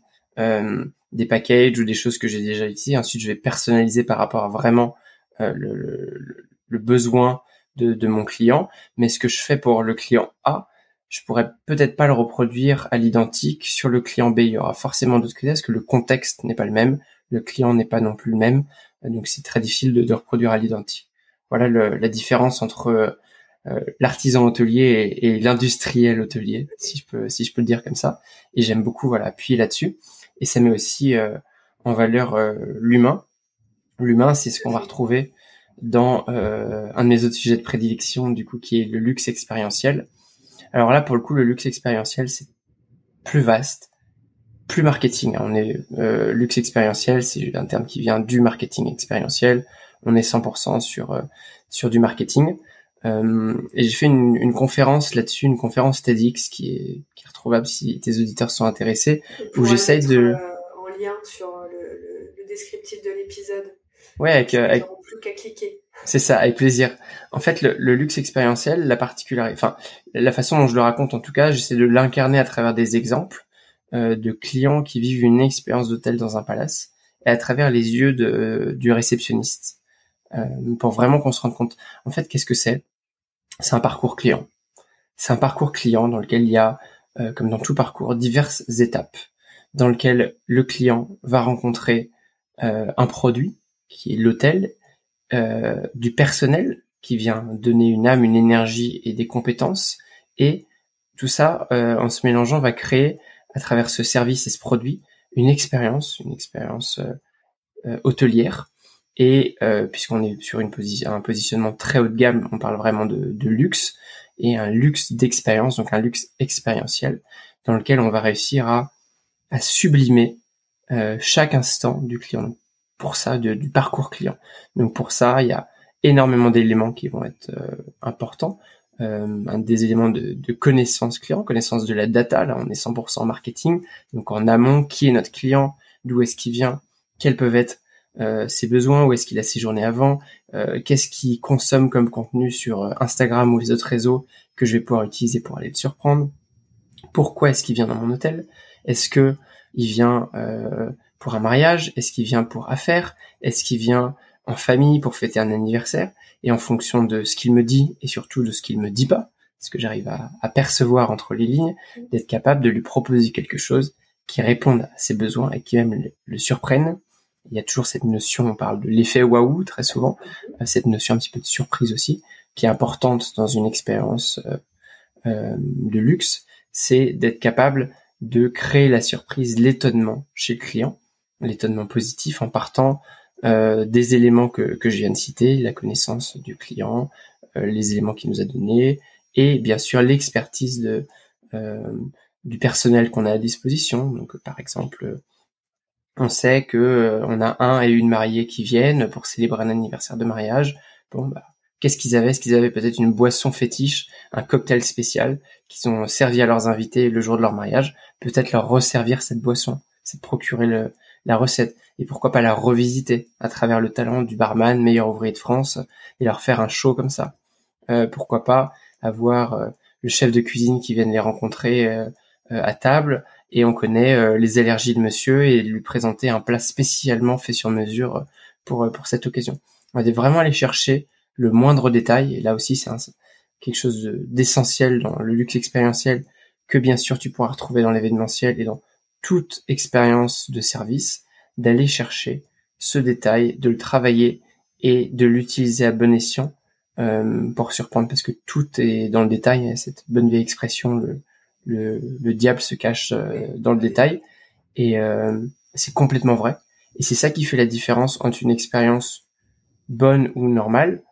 des packages ou des choses que j'ai déjà ici ensuite je vais personnaliser par rapport à vraiment le, le, besoin de, de, mon client, mais ce que je fais pour le client A, je pourrais peut-être pas le reproduire à l'identique sur le client B. Il y aura forcément d'autres critères parce que le contexte n'est pas le même, le client n'est pas non plus le même, donc c'est très difficile de, de, reproduire à l'identique. Voilà le, la différence entre euh, l'artisan hôtelier et, et l'industriel hôtelier, si je peux si je peux le dire comme ça. Et j'aime beaucoup voilà appuyer là-dessus. Et ça met aussi euh, en valeur euh, l'humain. L'humain, c'est ce qu'on va retrouver dans euh, un de mes autres sujets de prédilection, du coup, qui est le luxe expérientiel. Alors là, pour le coup, le luxe expérientiel, c'est plus vaste, plus marketing. On est euh, luxe expérientiel, c'est un terme qui vient du marketing expérientiel. On est 100% sur euh, sur du marketing. Euh, et j'ai fait une, une conférence là-dessus, une conférence TEDx qui est, qui est retrouvable si tes auditeurs sont intéressés, où j'essaye de euh, en lien sur le, le, le descriptif de l'épisode. Ouais, avec, euh, avec... plus qu'à cliquer. C'est ça, avec plaisir. En fait, le, le luxe expérientiel, la particularité, enfin, la façon dont je le raconte, en tout cas, j'essaie de l'incarner à travers des exemples euh, de clients qui vivent une expérience d'hôtel dans un palace et à travers les yeux de, du réceptionniste, euh, pour vraiment qu'on se rende compte. En fait, qu'est-ce que c'est? C'est un parcours client. C'est un parcours client dans lequel il y a, euh, comme dans tout parcours, diverses étapes dans lequel le client va rencontrer euh, un produit qui est l'hôtel, euh, du personnel qui vient donner une âme, une énergie et des compétences. Et tout ça, euh, en se mélangeant, va créer à travers ce service et ce produit une expérience, une expérience euh, euh hôtelière. Et euh, puisqu'on est sur une un positionnement très haut de gamme, on parle vraiment de, de luxe et un luxe d'expérience, donc un luxe expérientiel, dans lequel on va réussir à, à sublimer euh, chaque instant du client pour ça du parcours client. Donc pour ça, il y a énormément d'éléments qui vont être euh, importants. Euh, un des éléments de, de, connaissance client, connaissance de la data. Là, on est 100% marketing. Donc en amont, qui est notre client, d'où est-ce qu'il vient, quels peuvent être ses besoins, où est-ce qu'il a séjourné avant, euh, qu'est-ce qu'il consomme comme contenu sur euh, Instagram ou les autres réseaux que je vais pouvoir utiliser pour aller le surprendre. Pourquoi est-ce qu'il vient dans mon hôtel? Est-ce que il vient pour un mariage? Est-ce qu'il vient pour affaires? Est-ce qu'il vient en famille pour fêter un anniversaire? Et en fonction de ce qu'il me dit et surtout de ce qu'il me dit pas, ce que j'arrive à, percevoir entre les lignes, d'être capable de lui proposer quelque chose qui réponde à ses besoins et qui même le surprenne. Il y a toujours cette notion, on parle de l'effet waouh très souvent, euh, cette notion un petit peu de surprise aussi, qui est importante dans une expérience euh, euh, de luxe, c'est d'être capable de créer la surprise, l'étonnement chez le client, l'étonnement positif en partant des éléments que, je viens de citer, la connaissance du client, les éléments qu'il nous a donnés, et bien sûr l'expertise du personnel qu'on a à disposition. Donc par exemple, on sait que on a un et une mariée qui viennent pour célébrer un anniversaire de mariage. Bon, bah, Qu'est-ce qu'ils avaient? Est-ce qu'ils avaient peut-être une boisson fétiche, un cocktail spécial qu'ils ont servi à leurs invités le jour de leur mariage? Peut-être leur resservir cette boisson, c'est procurer la recette. Et pourquoi pas la revisiter à travers le talent du barman, meilleur ouvrier de France, et leur faire un show comme ça? Euh, pourquoi pas avoir euh, le chef de cuisine qui vienne les rencontrer euh, à table et on connaît les allergies de monsieur et lui présenter un plat spécialement fait sur mesure pour pour cette occasion. On va vraiment aller chercher le moindre détail. Et là aussi, c'est quelque chose d'essentiel dans le luxe expérientiel que bien sûr tu pourras retrouver dans l'événementiel et dans toute expérience de service, d'aller chercher ce détail, de le travailler et de l'utiliser à bon escient euh, pour surprendre parce que tout est dans le détail. Cette bonne vieille expression, le, le, diable se cache euh, dans le détail et euh, c'est complètement vrai. Et c'est ça qui fait la différence entre une expérience bonne ou normale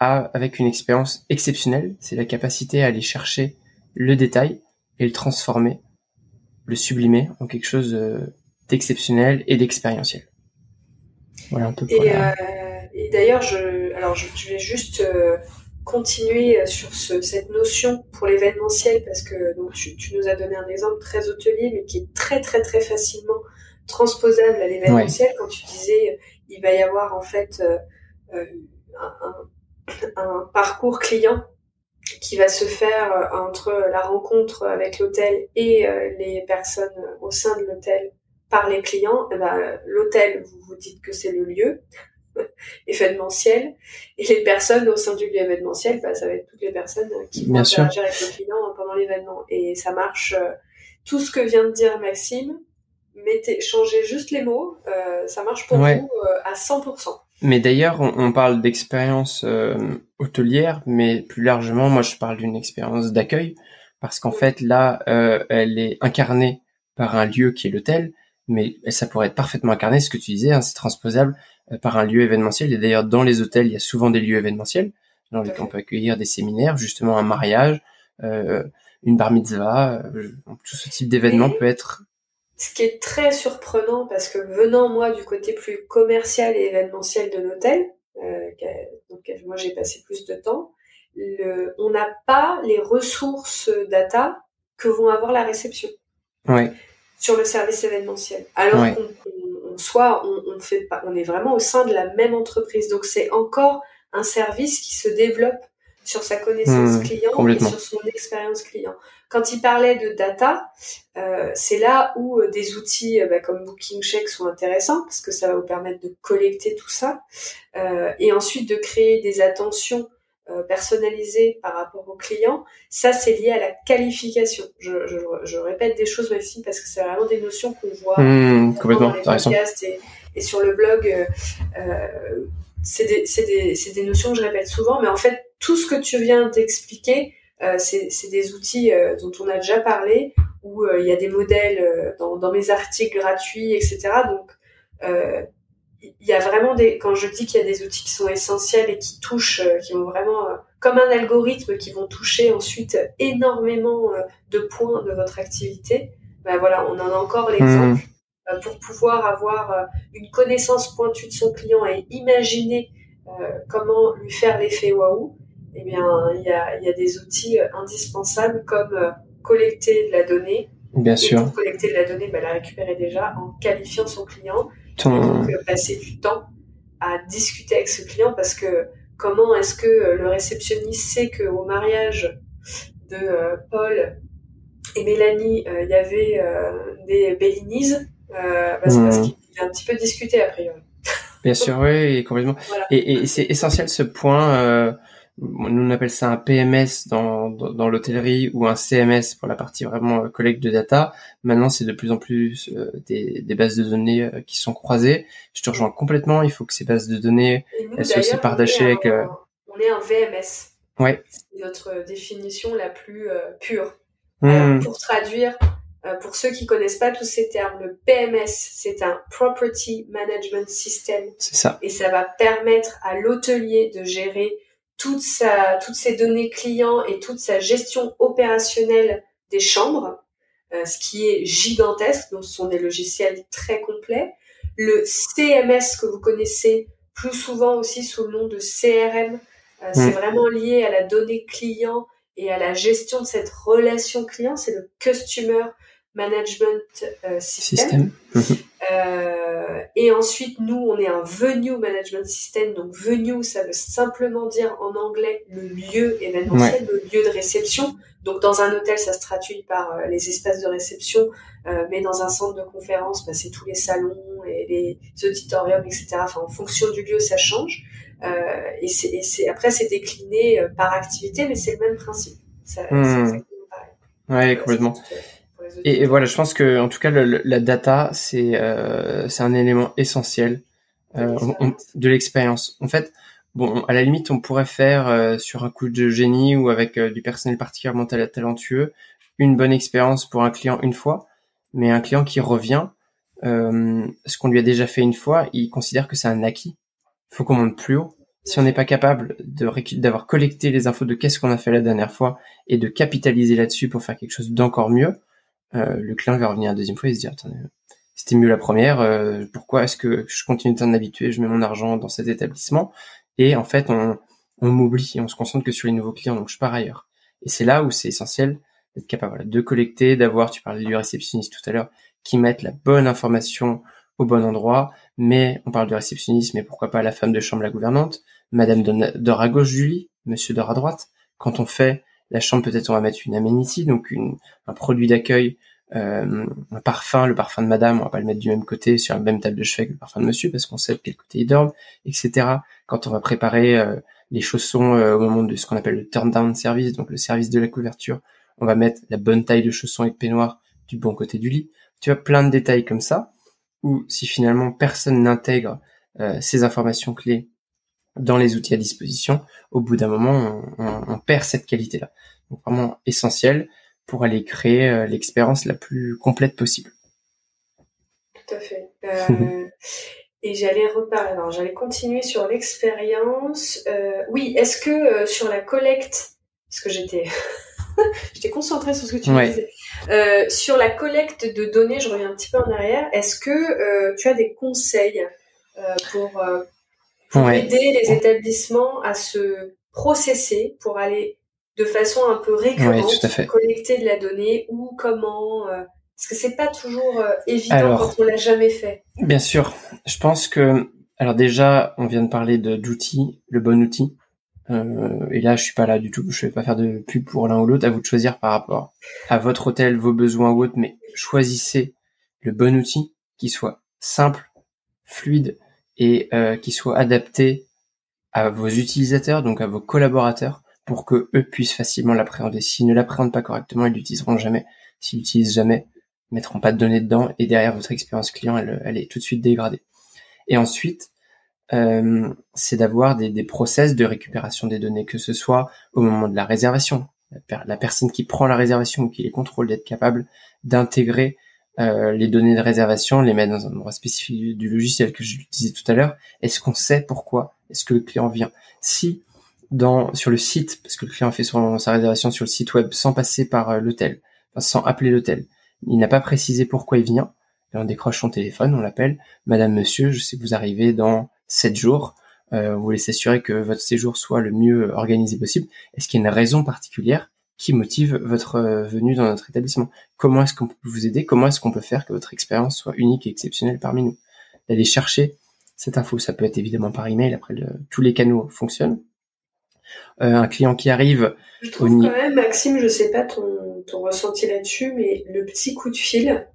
avec une expérience exceptionnelle, c'est la capacité à aller chercher le détail et le transformer, le sublimer en quelque chose euh, d'exceptionnel et d'expérientiel. Voilà un peu. et, euh, et d'ailleurs, je, alors je, vais juste euh, continuer sur ce, cette notion pour l'événementiel parce que donc tu, tu, nous as donné un exemple très hôtelier, mais qui est très très très facilement transposable à l'événementiel. Quand tu disais, il va y avoir en fait un, un un parcours client qui va se faire euh, entre la rencontre avec l'hôtel et euh, les personnes au sein de l'hôtel par les clients. Eh ben, l'hôtel, vous vous dites que c'est le lieu événementiel et les personnes au sein du lieu événementiel, bah, ça va être toutes les personnes qui vont interagir avec le client pendant l'événement. Et ça marche. Euh, tout ce que vient de dire Maxime, mettez, changez juste les mots, ça marche pour vous à 100%. Mais d'ailleurs, on, parle d'expérience euh, hôtelière, mais plus largement, moi, je parle d'une expérience d'accueil, parce qu'en fait, là, euh, elle est incarnée par un lieu qui est l'hôtel, mais ça pourrait être parfaitement incarné, ce que tu disais, hein, c'est transposable euh, par un lieu événementiel. Et d'ailleurs, dans les hôtels, il y a souvent des lieux événementiels, dans lesquels on peut accueillir des séminaires, justement un mariage, une bar mitzvah, tout ce type d'événement peut être ce qui est très surprenant parce que venant moi du côté plus commercial et événementiel de l'hôtel, euh, donc moi j'ai passé plus de temps, le, on n'a pas les ressources data que vont avoir la réception ouais. sur le service événementiel. Alors qu'on soit, on, on, fait pas, on est vraiment au sein de la même entreprise. Donc c'est encore un service qui se développe sur sa connaissance mmh, client et sur son expérience client. Quand il parlait de data, euh, c'est là où euh, des outils euh, bah, comme Booking Check sont intéressants parce que ça va vous permettre de collecter tout ça et ensuite de créer des attentions euh, personnalisées par rapport au client. Ça, c'est lié à la qualification. Je, je, je répète des choses aussi parce que c'est vraiment des notions qu'on voit mmh, complètement, dans les podcasts et, et, sur le blog. c'est des, des, des notions que je répète souvent, mais en fait, tout ce que tu viens d'expliquer, euh, c'est des outils euh, dont on a déjà parlé, où euh, il y a des modèles dans, dans, mes articles gratuits, etc. Donc, il y a vraiment des, quand je dis qu'il y a des outils qui sont essentiels et qui touchent, qui vont vraiment, comme un algorithme, qui vont toucher ensuite énormément de points de votre activité, ben voilà, on en a encore l'exemple. Mmh. Pour pouvoir avoir une connaissance pointue de son client et imaginer comment lui faire l'effet waouh, eh bien, il y a, y a, des outils euh, indispensables comme euh, collecter de la donnée. Bien sûr. Pour collecter de la donnée, ben, la récupérer déjà en qualifiant son client. Donc, euh, passer du temps à discuter avec ce client parce que comment est-ce que le réceptionniste sait qu'au mariage de Paul et Mélanie, il y avait des Bellinis euh, parce, mmh. qu'il est un petit peu discuté a priori. Bien sûr, oui, complètement. Et, et c'est essentiel ce point. Nous on appelle ça un PMS dans, dans, l'hôtellerie ou un CMS pour la partie vraiment euh, collecte de data. Maintenant, c'est de plus en plus euh, des, des, bases de données euh, qui sont croisées. Je te rejoins complètement. Il faut que ces bases de données elles soient aussi partagées avec. On est un VMS. Ouais. C'est notre définition la plus pure. Mmh. pour traduire, pour ceux qui connaissent pas tous ces termes, le PMS, c'est un Property Management System. C'est ça. Et ça va permettre à l'hôtelier de gérer toute sa, toutes ses données clients et toute sa gestion opérationnelle des chambres, euh, ce qui est gigantesque. Donc, ce sont des logiciels très complets. Le CMS que vous connaissez plus souvent aussi sous le nom de CRM, euh, c'est mm. vraiment lié à la donnée client et à la gestion de cette relation client. C'est le Customer Management euh, System. Euh, et ensuite, nous, on est un venue management system. Donc, venue, ça veut simplement dire en anglais le lieu événementiel, le lieu de réception. Donc, dans un hôtel, ça se traduit par euh, les espaces de réception, mais dans un centre de conférence, bah, c'est tous les salons et les auditoriums, etc. Enfin, en fonction du lieu, ça change. Et, c'est, après, c'est décliné par activité, mais c'est le même principe. Ça, C'est exactement pareil. Ouais, complètement. Et, voilà, je pense que en tout cas, le, la data, c'est euh, c'est un élément essentiel euh, de l'expérience. En fait, bon, à la limite, on pourrait faire euh, sur un coup de génie ou avec euh, du personnel particulièrement talentueux une bonne expérience pour un client une fois, mais un client qui revient, euh, ce qu'on lui a déjà fait une fois, il considère que c'est un acquis. Il faut qu'on monte plus haut. Si on n'est pas capable d'avoir collecté les infos de qu'est-ce qu'on a fait la dernière fois et de capitaliser là-dessus pour faire quelque chose d'encore mieux, le client va revenir la deuxième fois et se dire attendez c'était mieux la première euh, pourquoi est-ce que je continue de t'en habituer je mets mon argent dans cet établissement? Et en fait on, on m'oublie et on se concentre que sur les nouveaux clients donc je pars ailleurs. Et c'est là où c'est essentiel d'être capable de collecter d'avoir tu parlais du réceptionniste tout à l'heure qui mettent la bonne information au bon endroit. Mais on parle de réceptionniste mais pourquoi pas la femme de chambre la gouvernante madame d'or à gauche du lit monsieur d'or à droite. Quand on fait la chambre, peut-être on va mettre une amenity, donc un produit d'accueil, euh, un parfum, le parfum de madame, on va pas le mettre du même côté sur la même table de chevet que le parfum de monsieur parce qu'on sait de quel côté il dorme, etc. Quand on va préparer euh, les chaussons euh, au moment de ce qu'on appelle le turn down service, donc le service de la couverture, on va mettre la bonne taille de chaussons et de peignoir du bon côté du lit. Tu as plein de détails comme ça, où si finalement personne n'intègre ces informations clés dans les outils à disposition, au bout d'un moment, on, perd cette qualité-là. Donc vraiment essentiel pour aller créer euh, l'expérience la plus complète possible. Tout à fait. Euh, et j'allais reparler, alors j'allais continuer sur l'expérience. Euh, oui, est-ce que sur la collecte, parce que j'étais j'étais concentrée sur ce que tu disais, sur la collecte de données, je reviens un petit peu en arrière, est-ce que tu as des conseils pour pour aider les établissements à se processer pour aller de façon un peu récurrente collecter de la donnée ou comment euh, parce que c'est pas toujours euh, évident quand on l'a jamais fait. Bien sûr, je pense que alors déjà on vient de parler d'outils, le bon outil. Euh, et là, je suis pas là du tout. Je vais pas faire de pub pour l'un ou l'autre. À vous de choisir par rapport à votre hôtel, vos besoins ou autres. Mais choisissez le bon outil qui soit simple, fluide, et euh, qui soit adapté à vos utilisateurs, donc à vos collaborateurs, pour que eux puissent facilement l'appréhender. S'ils ne l'appréhendent pas correctement, ils l'utiliseront jamais. S'ils l'utilisent jamais, ils mettront pas de données dedans et derrière votre expérience client, elle, est tout de suite dégradée. Et ensuite, euh, c'est d'avoir des, des process de récupération des données, que ce soit au moment de la réservation, la personne qui prend la réservation ou qui les contrôle d'être capable d'intégrer euh, les données de réservation, les mettre dans un endroit spécifique du logiciel que je tout à l'heure. Est-ce qu'on sait pourquoi Est-ce que le client vient? Si dans sur le site, parce que le client fait sa réservation sur le site web sans passer par euh, l'hôtel, sans appeler l'hôtel, il n'a pas précisé pourquoi il vient. Et on décroche son téléphone, on l'appelle, Madame, Monsieur, je sais que vous arrivez dans sept jours. Euh, vous voulez s'assurer que votre séjour soit le mieux organisé possible. Est-ce qu'il y a une raison particulière? Qui motive votre euh, venue dans notre établissement. Comment est-ce qu'on peut vous aider? Comment est-ce qu'on peut faire que votre expérience soit unique et exceptionnelle parmi nous? D'aller chercher cette info, ça peut être évidemment par email. Après, tous les canaux fonctionnent. Euh, un client qui arrive. Je trouve quand même, Maxime, je sais pas ton, ton ressenti là-dessus, mais le petit coup de fil,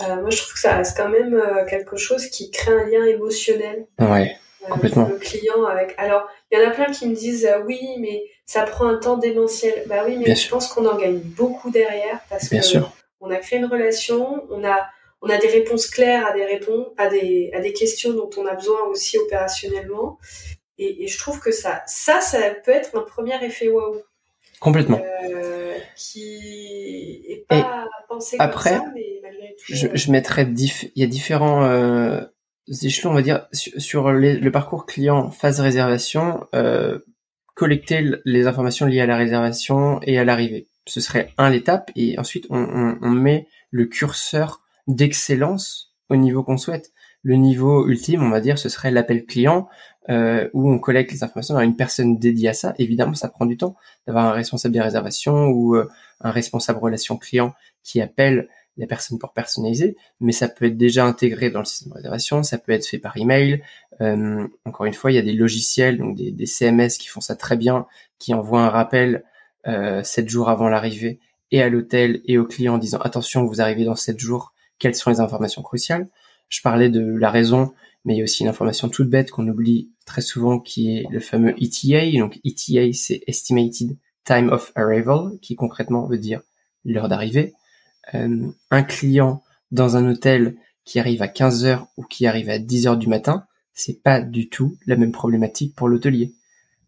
moi, je trouve que ça reste quand même quelque chose qui crée un lien émotionnel. Ouais, complètement. Le client avec. Alors, il y en a plein qui me disent oui, mais ça prend un temps démentiel. Bah oui, mais je pense qu'on en gagne beaucoup derrière parce Bien que sûr. on a créé une relation, on a on a des réponses claires à des réponses à des à des questions dont on a besoin aussi opérationnellement. Et, et je trouve que ça ça ça peut être un premier effet waouh. Complètement. Euh, qui est pas pensé après, comme ça, mais malgré tout. Je, euh, je mettrais il y a différents euh, échelons, on va dire, sur, le parcours client phase réservation, euh, collecter les informations liées à la réservation et à l'arrivée. Ce serait un l'étape et ensuite on met le curseur d'excellence au niveau qu'on souhaite. Le niveau ultime, on va dire, ce serait l'appel client euh, où on collecte les informations dans une personne dédiée à ça. Évidemment, ça prend du temps d'avoir un responsable des réservations ou euh, un responsable relation client qui appelle la personne pour personnaliser, mais ça peut être déjà intégré dans le système de réservation, ça peut être fait par email. Euh, encore une fois, il y a des logiciels, donc des, des CMS qui font ça très bien, qui envoient un rappel euh, 7 jours avant l'arrivée et à l'hôtel et au client en disant attention, vous arrivez dans 7 jours, quelles sont les informations cruciales? Je parlais de la raison, mais il y a aussi une information toute bête qu'on oublie très souvent qui est le fameux ETA. Donc ETA, c'est Estimated Time of Arrival, qui concrètement veut dire l'heure d'arrivée. Euh, un client dans un hôtel qui arrive à 15 heures ou qui arrive à 10 heures du matin, c'est pas du tout la même problématique pour l'hôtelier.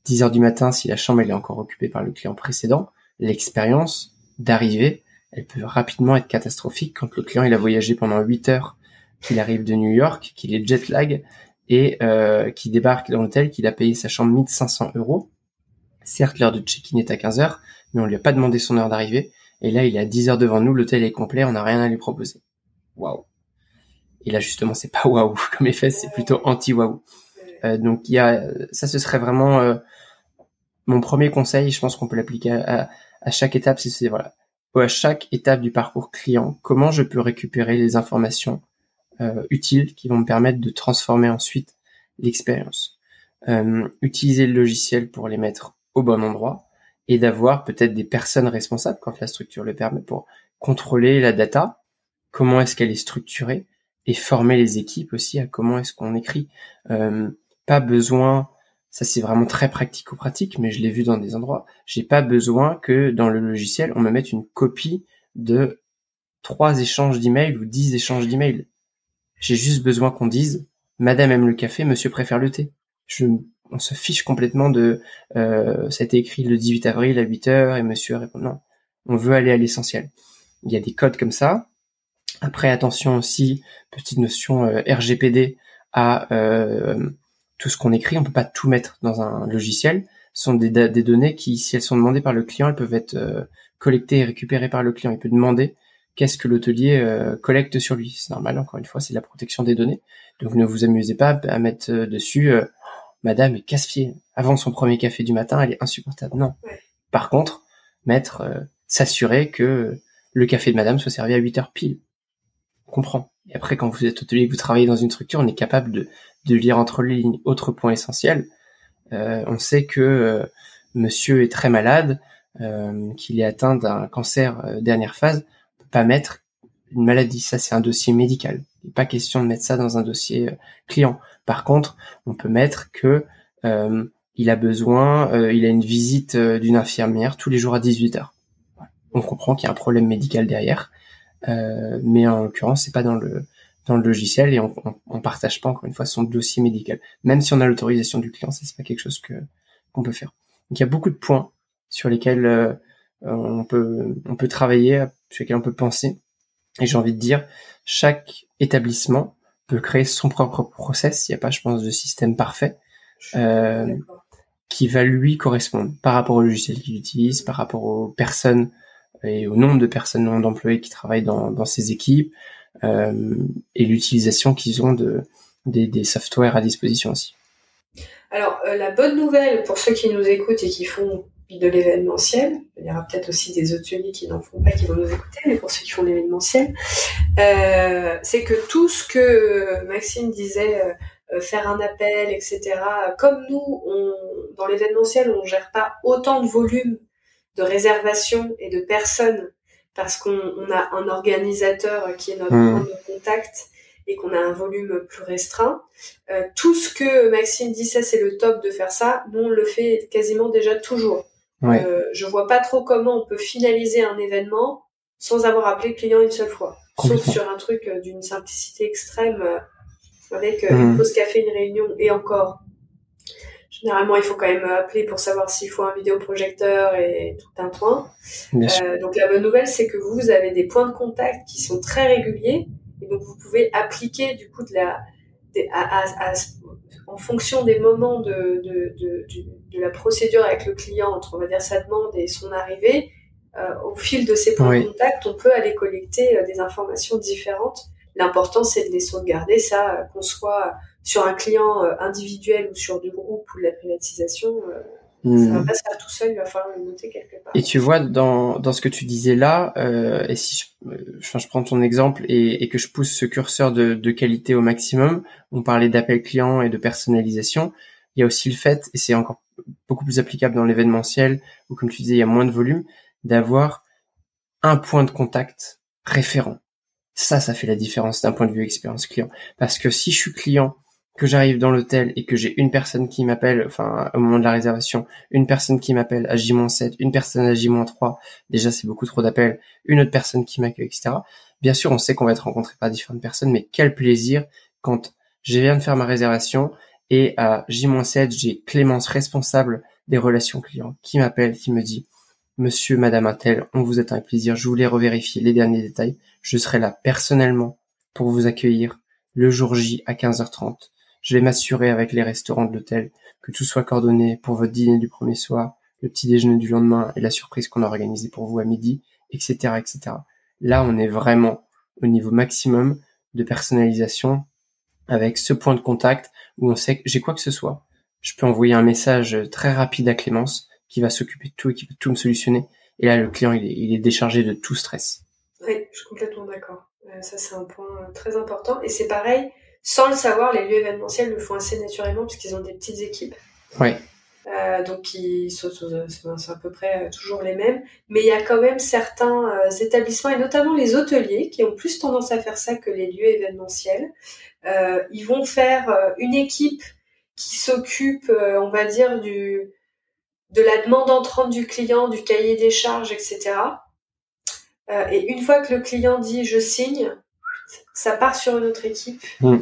10 heures du matin, si la chambre est encore occupée par le client précédent, l'expérience d'arrivée, elle peut rapidement être catastrophique quand le client il a voyagé pendant 8 heures, qu'il arrive de New York, qu'il est jet lag et euh, qu'il débarque dans l'hôtel, qu'il a payé sa chambre 1500 euros. Certes, l'heure de check-in est à 15 heures, mais on lui a pas demandé son heure d'arrivée. Et là, il est à 10 heures devant nous, l'hôtel est complet, on n'a rien à lui proposer. Waouh. Et là, justement, c'est pas waouh comme effet, c'est plutôt anti-waouh. Euh, donc, il y a, ça, ce serait vraiment euh, mon premier conseil. Je pense qu'on peut l'appliquer à, chaque étape. C'est voilà, à chaque étape du parcours client, comment je peux récupérer les informations euh, utiles qui vont me permettre de transformer ensuite l'expérience. Euh, utiliser le logiciel pour les mettre au bon endroit et d'avoir peut-être des personnes responsables quand la structure le permet pour contrôler la data, comment est-ce qu'elle est structurée et former les équipes aussi à comment est-ce qu'on écrit. Euh, pas besoin, ça c'est vraiment très pratico-pratique, mais je l'ai vu dans des endroits, j'ai pas besoin que dans le logiciel on me mette une copie de trois échanges d'emails ou dix échanges d'emails. J'ai juste besoin qu'on dise Madame aime le café, Monsieur préfère le thé. Je, on se fiche complètement de euh, ça a été écrit le 18 avril à 8 heures et Monsieur répond non. On veut aller à l'essentiel. Il y a des codes comme ça. Après, attention aussi, petite notion euh, RGPD à euh, tout ce qu'on écrit. On peut pas tout mettre dans un logiciel. Ce sont des, données qui, si elles sont demandées par le client, elles peuvent être euh, collectées et récupérées par le client. Il peut demander qu'est-ce que l'hôtelier collecte sur lui. C'est normal, encore une fois, c'est la protection des données. Donc ne vous amusez pas à mettre dessus Madame est casse-pied. Avant son premier café du matin, elle est insupportable. Non. Ouais. Par contre, mettre euh, s'assurer que le café de Madame soit servi à 8 heures pile. On comprend. Et après, quand vous êtes hôtelier, que vous travaillez dans une structure, on est capable de, de lire entre les lignes. Autre point essentiel, euh, on sait que euh, Monsieur est très malade, qu'il est atteint d'un cancer dernière phase. On peut pas mettre une maladie. Ça, c'est un dossier médical. Il n'est pas question de mettre ça dans un dossier euh, client. Par contre, on peut mettre que euh, il a besoin, euh, il a une visite euh, d'une infirmière tous les jours à 18 heures. On comprend qu'il y a un problème médical derrière, euh, mais en l'occurrence, c'est pas dans le dans le logiciel et on, on, on, partage pas encore une fois son dossier médical. Même si on a l'autorisation du client, c'est pas quelque chose que qu'on peut faire. Donc il y a beaucoup de points sur lesquels euh, on peut on peut travailler, sur lesquels on peut penser. Et j'ai envie de dire, chaque établissement peut créer son propre process. Il n'y a pas, je pense, de système parfait euh, qui va lui correspondre par rapport au logiciel qu'il utilise, par rapport aux personnes et au nombre de personnes non d'employés qui travaillent dans, dans ces équipes euh, et l'utilisation qu'ils ont de des, des softwares à disposition aussi. Alors euh, la bonne nouvelle pour ceux qui nous écoutent et qui font de l'événementiel, il y aura peut-être aussi des hôteliers qui n'en font pas qui vont nous écouter, mais pour ceux qui font l'événementiel, euh, c'est que tout ce que Maxime disait, euh, faire un appel, etc. Comme nous, on, dans l'événementiel, on gère pas autant de volume de réservations et de personnes parce qu'on a un organisateur qui est notre mmh. point de contact et qu'on a un volume plus restreint. Euh, tout ce que Maxime dit, ça c'est le top de faire ça, nous on le fait quasiment déjà toujours. Ouais. Euh, je vois pas trop comment on peut finaliser un événement sans avoir appelé le client une seule fois. Sauf sur un truc euh, d'une simplicité extrême, euh, avec euh, une mmh. pause café, une réunion et encore. Généralement, il faut quand même appeler pour savoir s'il faut un vidéoprojecteur et tout un point. donc la bonne nouvelle, c'est que vous avez des points de contact qui sont très réguliers et donc, vous pouvez appliquer du coup de la, en fonction des moments de, de, de, de, la procédure avec le client entre, on va dire, sa demande et son arrivée, euh, au fil de ces points de contact, on peut aller collecter euh, des informations différentes. L'important, c'est de les sauvegarder, ça, euh, qu'on soit sur un client individuel ou sur du groupe ou de la privatisation. Ça va hmm. pas se faire tout seul, il va falloir le noter quelque part. Et tu vois, dans, dans ce que tu disais là, euh, et si je, euh, enfin, je prends ton exemple et, et, que je pousse ce curseur de, de qualité au maximum, on parlait d'appel client et de personnalisation, il y a aussi le fait, et c'est encore beaucoup plus applicable dans l'événementiel, où comme tu disais, il y a moins de volume, d'avoir un point de contact référent. Ça, ça fait la différence d'un point de vue expérience client. Parce que si je suis client que j'arrive dans l'hôtel et que j'ai une personne qui m'appelle, enfin au moment de la réservation, une personne qui m'appelle à J-7, une personne à J-3, déjà c'est beaucoup trop d'appels, une autre personne qui m'accueille, etc. Bien sûr, on sait qu'on va être rencontré par différentes personnes, mais quel plaisir quand je viens de faire ma réservation et à J-7, j'ai Clémence responsable des relations clients qui m'appelle, qui me dit Monsieur, Madame Intel, on vous attend avec plaisir, je voulais revérifier les derniers détails, je serai là personnellement pour vous accueillir le jour J à 15h30 je vais m'assurer avec les restaurants de l'hôtel que tout soit coordonné pour votre dîner du premier soir, le petit déjeuner du lendemain et la surprise qu'on a organisée pour vous à midi, etc., etc. Là, on est vraiment au niveau maximum de personnalisation avec ce point de contact où on sait que j'ai quoi que ce soit. Je peux envoyer un message très rapide à Clémence qui va s'occuper de tout et qui peut tout me solutionner. Et là, le client, il est, il est déchargé de tout stress. Oui, je suis complètement d'accord. Euh, ça, c'est un point très important. Et c'est pareil, sans le savoir, les lieux événementiels le font assez naturellement puisqu'ils ont des petites équipes. Oui. Euh, donc ils sont, à peu près euh, toujours les mêmes, mais il y a quand même certains euh, établissements et notamment les hôteliers qui ont plus tendance à faire ça que les lieux événementiels. Ils vont faire une équipe qui s'occupe, on va dire, de la demande entrante du client, du cahier des charges, etc. et une fois que le client dit je signe, ça part sur une autre équipe. Mm.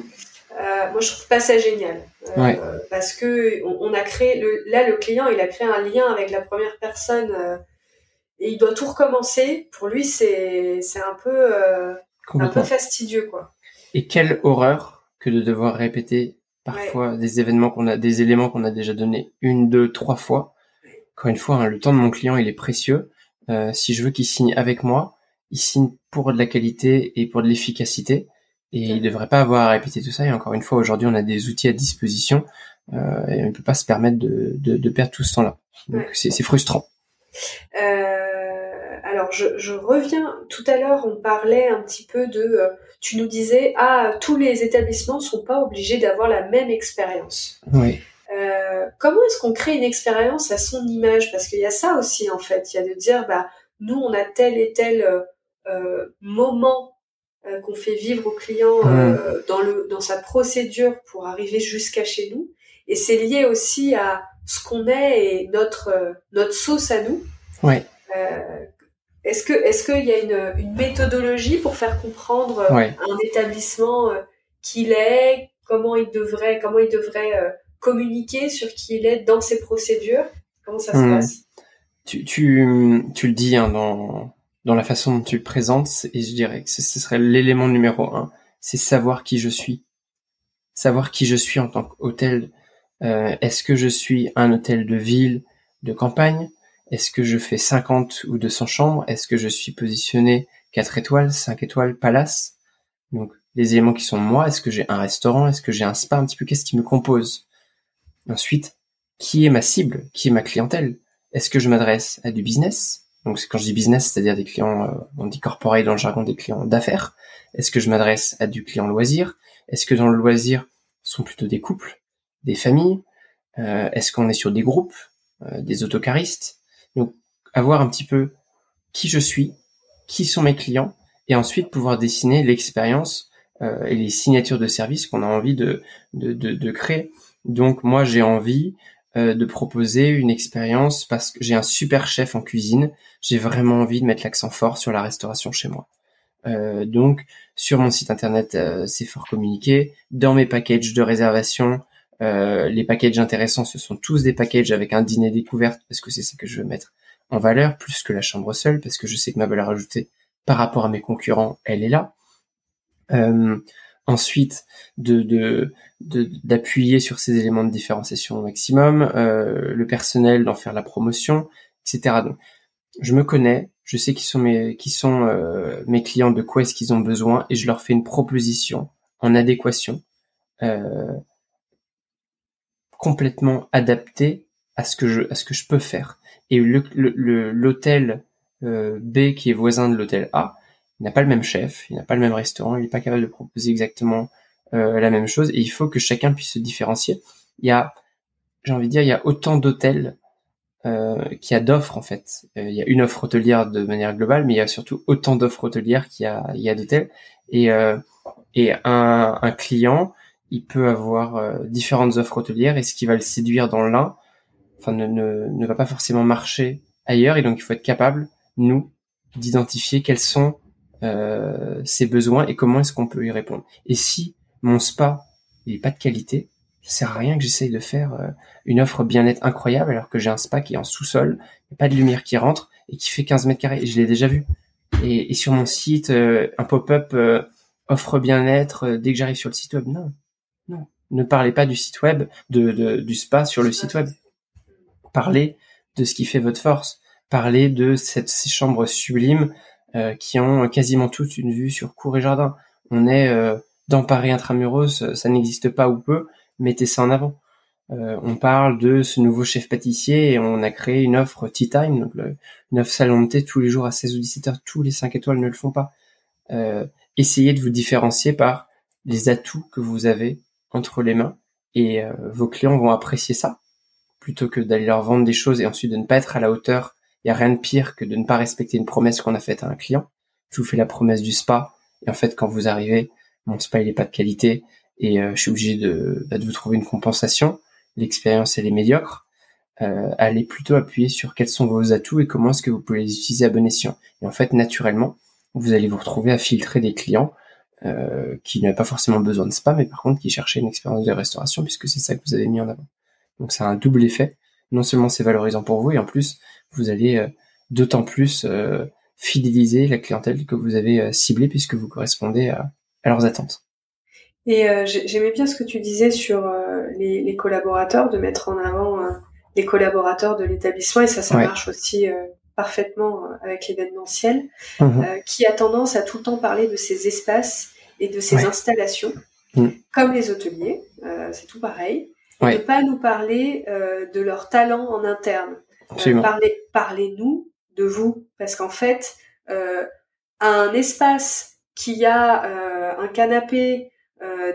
Euh, moi, je trouve pas ça génial euh, parce que on, a créé le, là le client, il a créé un lien avec la première personne euh, et il doit tout recommencer. Pour lui, c'est c'est un peu un peu fastidieux quoi. Et quelle horreur que de devoir répéter parfois des événements qu'on a, des éléments qu'on a déjà donnés une, deux, trois fois. Encore une fois, hein, le temps de mon client, il est précieux. si je veux qu'il signe avec moi, il signe pour de la qualité et pour de l'efficacité. Et il devrait pas avoir à répéter tout ça. Et encore une fois, aujourd'hui, on a des outils à disposition euh, et on ne peut pas se permettre de, de, de perdre tout ce temps-là. Donc c'est frustrant. Euh, alors je, je, reviens. Tout à l'heure, on parlait un petit peu de. Euh, tu nous disais, ah, tous les établissements sont pas obligés d'avoir la même expérience. Oui. Euh, comment est-ce qu'on crée une expérience à son image? Parce qu'il y a ça aussi en fait. Il y a de dire, bah, nous, on a tel et tel moment euh, qu'on fait vivre au client euh, dans le dans sa procédure pour arriver jusqu'à chez nous et c'est lié aussi à ce qu'on est et notre notre sauce à nous. Ouais. est-ce que est-ce qu'il y a une, une méthodologie pour faire comprendre un établissement qu'il est, comment il devrait comment il devrait communiquer sur qui il est dans ses procédures? Comment ça se mmh. passe? Tu, tu, tu le dis hein, dans dans la façon dont tu présentes, et je dirais que ce, serait l'élément numéro un, c'est savoir qui je suis. Savoir qui je suis en tant qu'hôtel. Euh, Est-ce que je suis un hôtel de ville, de campagne? Est-ce que je fais 50 ou 200 chambres? Est-ce que je suis positionné 4 étoiles, 5 étoiles, palace? Donc, les éléments qui sont moi, est-ce que j'ai un restaurant? Est-ce que j'ai un spa? Un petit peu, qu'est-ce qui me compose? Ensuite, qui est ma cible? Qui est ma clientèle? Est-ce que je m'adresse à du business? Donc quand je dis business, c'est-à-dire des clients, euh, on dit corporate dans le jargon des clients d'affaires. Est-ce que je m'adresse à du client loisir? Est-ce que dans le loisir sont plutôt des couples, des familles? Euh, Est-ce qu'on est sur des groupes, euh, des autocaristes? Donc avoir un petit peu qui je suis, qui sont mes clients et ensuite pouvoir dessiner l'expérience et les signatures de services qu'on a envie de, de, de, créer. Donc moi j'ai envie euh, de proposer une expérience parce que j'ai un super chef en cuisine, j'ai vraiment envie de mettre l'accent fort sur la restauration chez moi. Euh, donc sur mon site internet euh, c'est fort communiqué, dans mes packages de réservation, euh, les packages intéressants ce sont tous des packages avec un dîner découverte parce que c'est ce que je veux mettre en valeur plus que la chambre seule parce que je sais que ma valeur ajoutée par rapport à mes concurrents elle est là. Ensuite, de d'appuyer sur ces éléments de différenciation au maximum, euh, le personnel d'en faire la promotion, etc. Donc, je me connais, je sais qui sont mes qui sont euh, mes clients, de quoi est-ce qu'ils ont besoin, et je leur fais une proposition en adéquation, euh, complètement adaptée à ce que je à ce que je peux faire. Et l'hôtel euh, B qui est voisin de l'hôtel A, il n'a pas le même chef, il n'a pas le même restaurant, il n'est pas capable de proposer exactement euh, la même chose et il faut que chacun puisse se différencier. Il y a, j'ai envie de dire, il y a autant d'hôtels euh, qu'il y a d'offres en fait. Euh, il y a une offre hôtelière de manière globale, mais il y a surtout autant d'offres hôtelières qu'il y a, a d'hôtels. Et, euh, un, client, il peut avoir différentes offres hôtelières et ce qui va le séduire dans l'un, enfin ne va pas forcément marcher ailleurs. Et donc il faut être capable, nous, d'identifier quels sont euh, ses besoins et comment est-ce qu'on peut y répondre. Et si mon spa n'est pas de qualité, ça sert à rien que j'essaye de faire euh, une offre bien-être incroyable alors que j'ai un spa qui est en sous-sol, pas de lumière qui rentre et qui fait 15 mètres carrés. Je l'ai déjà vu. Et, sur mon site, euh, un pop-up offre bien-être dès que j'arrive sur le site web. Non, non. Ne parlez pas du site web, de, de, du spa sur le site web. Parlez de ce qui fait votre force. Parlez de cette, ces chambres sublimes euh, qui ont quasiment toutes une vue sur cour et jardin. On est euh, dans Paris intramuros, ça n'existe pas ou peu, mettez ça en avant. Euh, on parle de ce nouveau chef pâtissier et on a créé une offre Tea Time, donc le, une offre de thé tous les jours à 16 ou 17 heures. Tous les 5 étoiles ne le font pas. Euh, essayez de vous différencier par les atouts que vous avez entre les mains et vos clients vont apprécier ça plutôt que d'aller leur vendre des choses et ensuite de ne pas être à la hauteur il y a rien de pire que de ne pas respecter une promesse qu'on a faite à un client. Je vous fais la promesse du spa et en fait quand vous arrivez, mon spa il est pas de qualité et euh, je suis obligé de, bah, de vous trouver une compensation. L'expérience elle est médiocre. Euh, allez plutôt appuyer sur quels sont vos atouts et comment est-ce que vous pouvez les utiliser à bon escient. Et en fait naturellement, vous allez vous retrouver à filtrer des clients euh, qui n'avaient pas forcément besoin de spa, mais par contre qui cherchaient une expérience de restauration puisque c'est ça que vous avez mis en avant. Donc c'est un double effet. Non seulement c'est valorisant pour vous et en plus vous allez euh, d'autant plus euh, fidéliser la clientèle que vous avez euh, ciblée puisque vous correspondez à, leurs attentes. Et j'aimais bien ce que tu disais sur les, collaborateurs, de mettre en avant les collaborateurs de l'établissement, et ça, ça marche aussi parfaitement avec l'événementiel, mmh qui a tendance à tout le temps parler de ces espaces et de ces installations, mmh. comme les hôteliers, c'est tout pareil, et ne pas nous parler de leur talent en interne. Euh, parlez, parlez-nous de vous, parce qu'en fait, euh, un espace qui a euh, un canapé,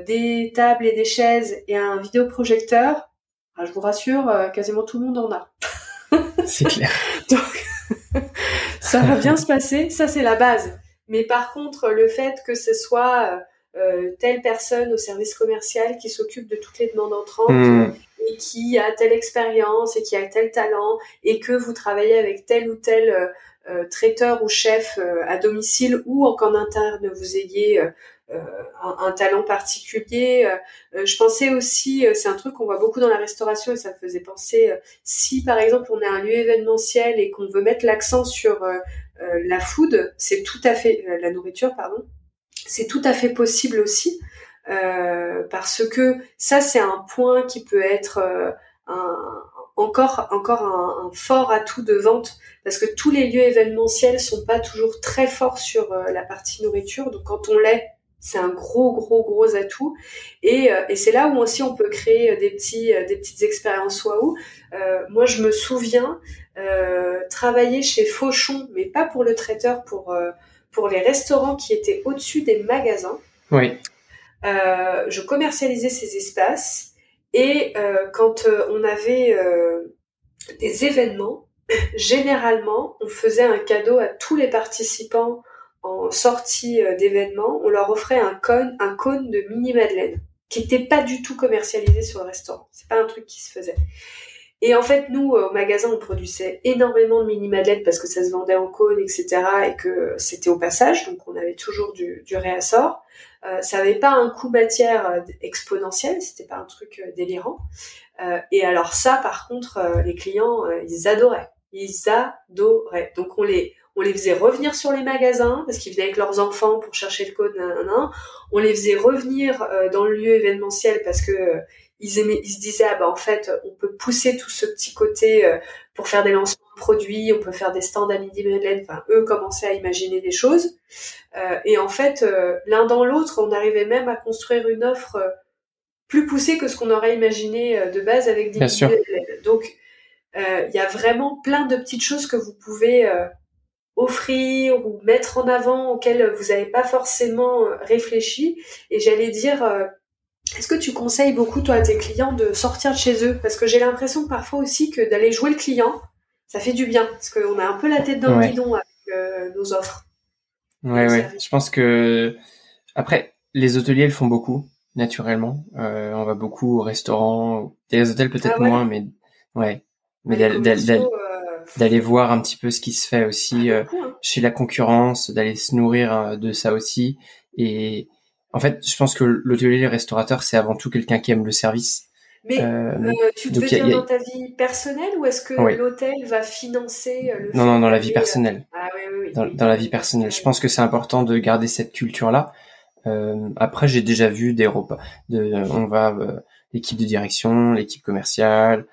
des tables et des chaises et un vidéoprojecteur, ah, je vous rassure, quasiment tout le monde en a. c'est clair. Donc, ça va bien se passer, ça c'est la base. Mais par contre, le fait que ce soit telle personne au service commercial qui s'occupe de toutes les demandes entrantes, hmm et qui a telle expérience et qui a tel talent et que vous travaillez avec tel ou tel euh, euh, traiteur ou chef euh, à domicile ou en interne vous ayez un, talent particulier. je pensais aussi, c'est un truc qu'on voit beaucoup dans la restauration et ça me faisait penser, si par exemple on a un lieu événementiel et qu'on veut mettre l'accent sur la food, c'est tout à fait, la nourriture, pardon, c'est tout à fait possible aussi. Euh, parce que ça c'est un point qui peut être euh, un, encore encore un, fort atout de vente parce que tous les lieux événementiels sont pas toujours très forts sur euh, la partie nourriture. Donc quand on l'est c'est un gros gros gros atout. Et, et c'est là où aussi on peut créer des petits des petites expériences waouh. Moi je me souviens travailler chez Fauchon mais pas pour le traiteur pour pour les restaurants qui étaient au-dessus des magasins. Oui. euh, je commercialisais ces espaces et euh, quand euh, on avait des événements, généralement, on faisait un cadeau à tous les participants en sortie euh, d'événement. On leur offrait un cône, un cône de mini madeleine qui n'était pas du tout commercialisé sur le restaurant. C'est pas un truc qui se faisait. Et en fait, nous, au magasin, on produisait énormément de mini madeleines parce que ça se vendait en cône, etc. et que c'était au passage, donc on avait toujours du, du réassort. Euh, ça n'avait pas un coût matière euh, exponentiel, c'était pas un truc euh, délirant. Euh, et alors ça, par contre, les clients, ils adoraient. Ils adoraient. Donc on les, on les faisait revenir sur les magasins parce qu'ils venaient avec leurs enfants pour chercher le code. On les faisait revenir dans le lieu événementiel parce que ils, aimaient, ils se disaient ah bah en fait on peut pousser tout ce petit côté pour faire des lancements de produits, on peut faire des stands à midi Madeleine. Enfin eux commençaient à imaginer des choses et en fait l'un dans l'autre on arrivait même à construire une offre plus poussée que ce qu'on aurait imaginé de base avec des Donc il y a vraiment plein de petites choses que vous pouvez offrir ou mettre en avant auxquelles vous n'avez pas forcément réfléchi. Et j'allais dire, est-ce que tu conseilles beaucoup, toi, à tes clients de sortir de chez eux? Parce que j'ai l'impression parfois aussi que d'aller jouer le client, ça fait du bien. Parce qu'on a un peu la tête dans le guidon avec euh, nos offres. Ouais, ouais. Je pense que, après, les hôteliers le font beaucoup, naturellement. Euh, on va beaucoup au restaurant, des hôtels peut-être ah moins, mais ouais. Mais euh, d'aller voir un petit peu ce qui se fait aussi ah, hein. chez la concurrence, d'aller se nourrir de ça aussi. Et, en fait, je pense que l'hôtelier restaurateur, c'est avant tout quelqu'un qui aime le service. Mais euh, euh tu te veux dire dans ta vie personnelle ou est-ce que l'hôtel va financer euh, le Non, non, dans la vie personnelle. Ah, oui, oui, oui. Dans, dans, la vie personnelle. Je pense que c'est important de garder cette culture-là. Euh, après, j'ai déjà vu des repas. De, on va euh, l'équipe de direction, l'équipe commerciale,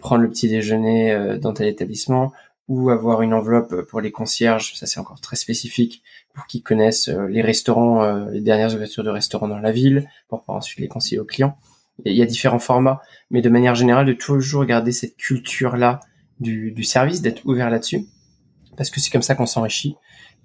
prendre le petit déjeuner dans tel établissement ou avoir une enveloppe pour les concierges. Ça, c'est encore très spécifique pour qu'ils connaissent euh, les restaurants, euh, les dernières ouvertures de restaurants dans la ville, pour pouvoir ensuite les conseiller aux clients. il y a différents formats, mais de manière générale, de toujours garder cette culture-là du, du service, d'être ouvert là-dessus, parce que c'est comme ça qu'on s'enrichit.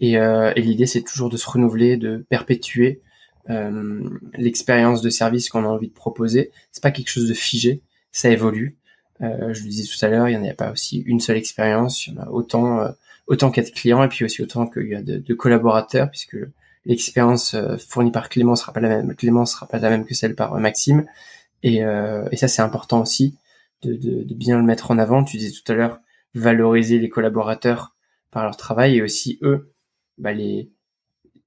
Et, euh, et l'idée, c'est toujours de se renouveler, de perpétuer euh, l'expérience de service qu'on a envie de proposer. C'est pas quelque chose de figé, ça évolue. Euh, je le disais tout à l'heure, il n'y a pas aussi une seule expérience, il y en a autant autant qu'il y de clients et puis aussi autant qu'il y a de, collaborateurs puisque l'expérience euh, fournie par Clément sera pas la même Clément sera pas la même que celle par euh, Maxime. Et, euh, et ça c'est important aussi de, de, de, bien le mettre en avant. Tu disais tout à l'heure valoriser les collaborateurs par leur travail et aussi eux bah, les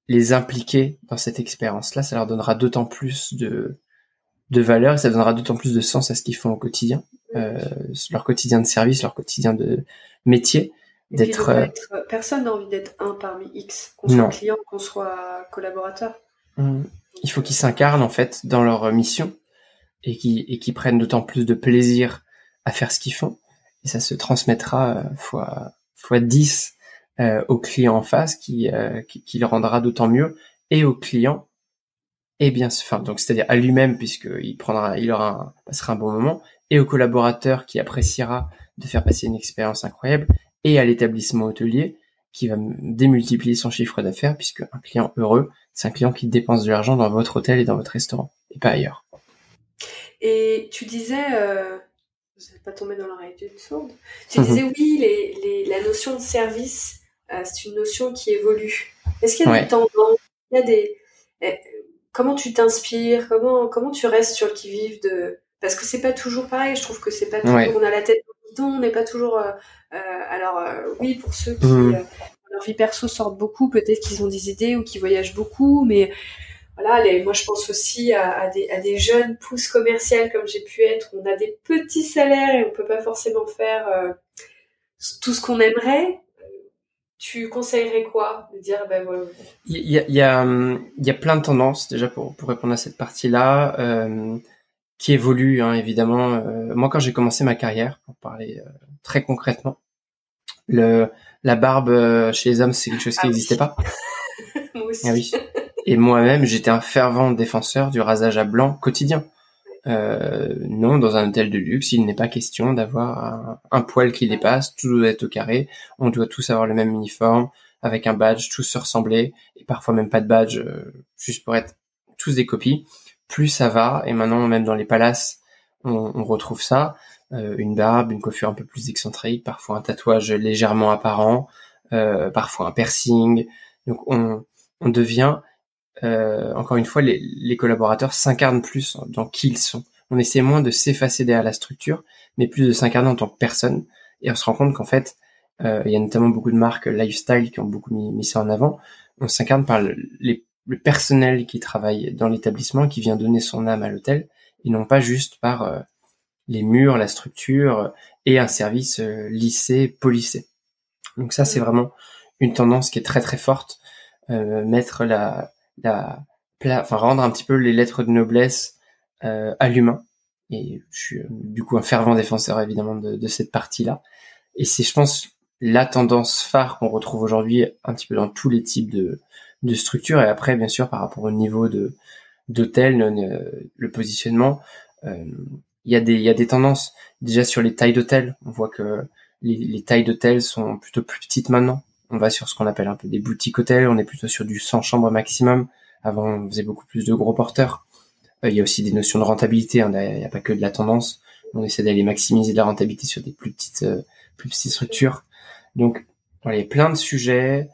les impliquer dans cette expérience là ça leur donnera d'autant plus de de valeur et ça donnera d'autant plus de sens à ce qu'ils font au quotidien euh, leur quotidien de service leur quotidien de métier d'être. Euh, personne n'a envie d'être un parmi X, qu'on soit client, qu'on soit collaborateur. Mmh. Il faut qu'ils s'incarnent en fait dans leur mission et qui et qui prennent d'autant plus de plaisir à faire ce qu'ils font. Et ça se transmettra euh, fois fois 10 euh, au client en face qui, euh, qui, qui le rendra d'autant mieux et au client et bien enfin donc c'est-à-dire à, lui-même puisqu'il prendra il aura passera un bon moment et au collaborateur qui appréciera de faire passer une expérience incroyable et à l'établissement hôtelier qui va démultiplier son chiffre d'affaires puisque un client heureux, c'est un client qui dépense de l'argent dans votre hôtel et dans votre restaurant et pas ailleurs. Et tu disais, euh, vous n'êtes pas tombé dans l'oreille d'une sourde, tu disais oui, les, les, la notion de service, euh, c'est une notion qui évolue. Est-ce qu'il y a des tendances? Il y a des... Comment tu t'inspires comment, comment tu restes sur le qui-vive de... Parce que c'est pas toujours pareil, je trouve que c'est pas toujours... On a la tête on n'est pas toujours. Euh, euh, alors euh, oui, pour ceux qui mmh. leur vie perso sortent beaucoup, peut-être qu'ils ont des idées ou qui voyagent beaucoup, mais voilà, les, moi je pense aussi à, des, à, des, jeunes pousses commerciales comme j'ai pu être. On a des petits salaires et on peut pas forcément faire tout ce qu'on aimerait. Tu conseillerais quoi de dire ben voilà. Il y a, il y, a, il y a plein de tendances déjà pour, pour répondre à cette partie-là. Euh, qui évolue hein, évidemment. Euh, moi, quand j'ai commencé ma carrière, pour parler euh, très concrètement, le la barbe chez les hommes, c'est quelque chose qui ah n'existait pas. moi aussi. Ah oui. Et moi-même, j'étais un fervent défenseur du rasage à blanc quotidien. Non, dans un hôtel de luxe, il n'est pas question d'avoir un, poil qui dépasse, tout doit être au carré, on doit tous avoir le même uniforme, avec un badge, tous se ressembler, et parfois même pas de badge, juste pour être tous des copies plus ça va, et maintenant même dans les palaces, on, retrouve ça. une barbe, une coiffure un peu plus excentrique, parfois un tatouage légèrement apparent, parfois un piercing. Donc on, on devient, encore une fois, les, les collaborateurs s'incarnent plus dans qui ils sont. On essaie moins de s'effacer derrière la structure, mais plus de s'incarner en tant que personne. Et on se rend compte qu'en fait, il y a notamment beaucoup de marques lifestyle qui ont beaucoup mis, mis ça en avant. On s'incarne par le, les le personnel qui travaille dans l'établissement qui vient donner son âme à l'hôtel et non pas juste par euh, les murs, la structure et un service euh, lissé, polissé. Donc ça, c'est mm. vraiment une tendance qui est très très forte. Euh, mettre la, la enfin rendre un petit peu les lettres de noblesse à l'humain. Et je suis du coup un fervent défenseur évidemment de, de cette partie-là. Et c'est, je pense, la tendance phare qu'on retrouve aujourd'hui un petit peu dans tous les types de, de structure et après bien sûr par rapport au niveau de d'hôtel le positionnement euh, il y a des il y a des tendances déjà sur les tailles d'hôtel on voit que les, les tailles d'hôtel sont plutôt plus petites maintenant on va sur ce qu'on appelle un peu des boutiques hôtels on est plutôt sur du 100 chambres maximum avant on faisait beaucoup plus de gros porteurs euh, il y a aussi des notions de rentabilité hein, il n'y a pas que de la tendance on essaie d'aller maximiser la rentabilité sur des plus petites euh, plus petites structures donc voilà, il y a plein de sujets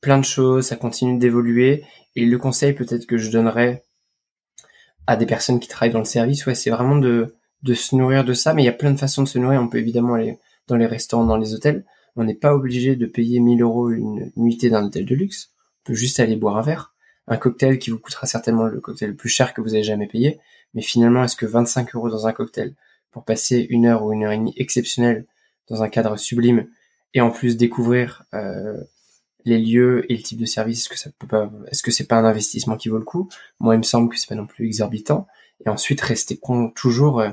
plein de choses, ça continue d'évoluer. Et le conseil peut-être que je donnerais à des personnes qui travaillent dans le service, ouais, c'est vraiment de, de se nourrir de ça. Mais il y a plein de façons de se nourrir. On peut évidemment aller dans les restaurants, dans les hôtels. On n'est pas obligé de payer 1000 euros une nuitée d'un hôtel de luxe. On peut juste aller boire un verre. Un cocktail qui vous coûtera certainement le cocktail le plus cher que vous avez jamais payé. Mais finalement, est-ce que 25 euros dans un cocktail pour passer une heure ou une heure et demie exceptionnelle dans un cadre sublime et en plus découvrir euh, les lieux et le type de service, est-ce que ça peut pas, est-ce que c'est pas un investissement qui vaut le coup? Moi, il me semble que c'est pas non plus exorbitant. Et ensuite, rester toujours euh,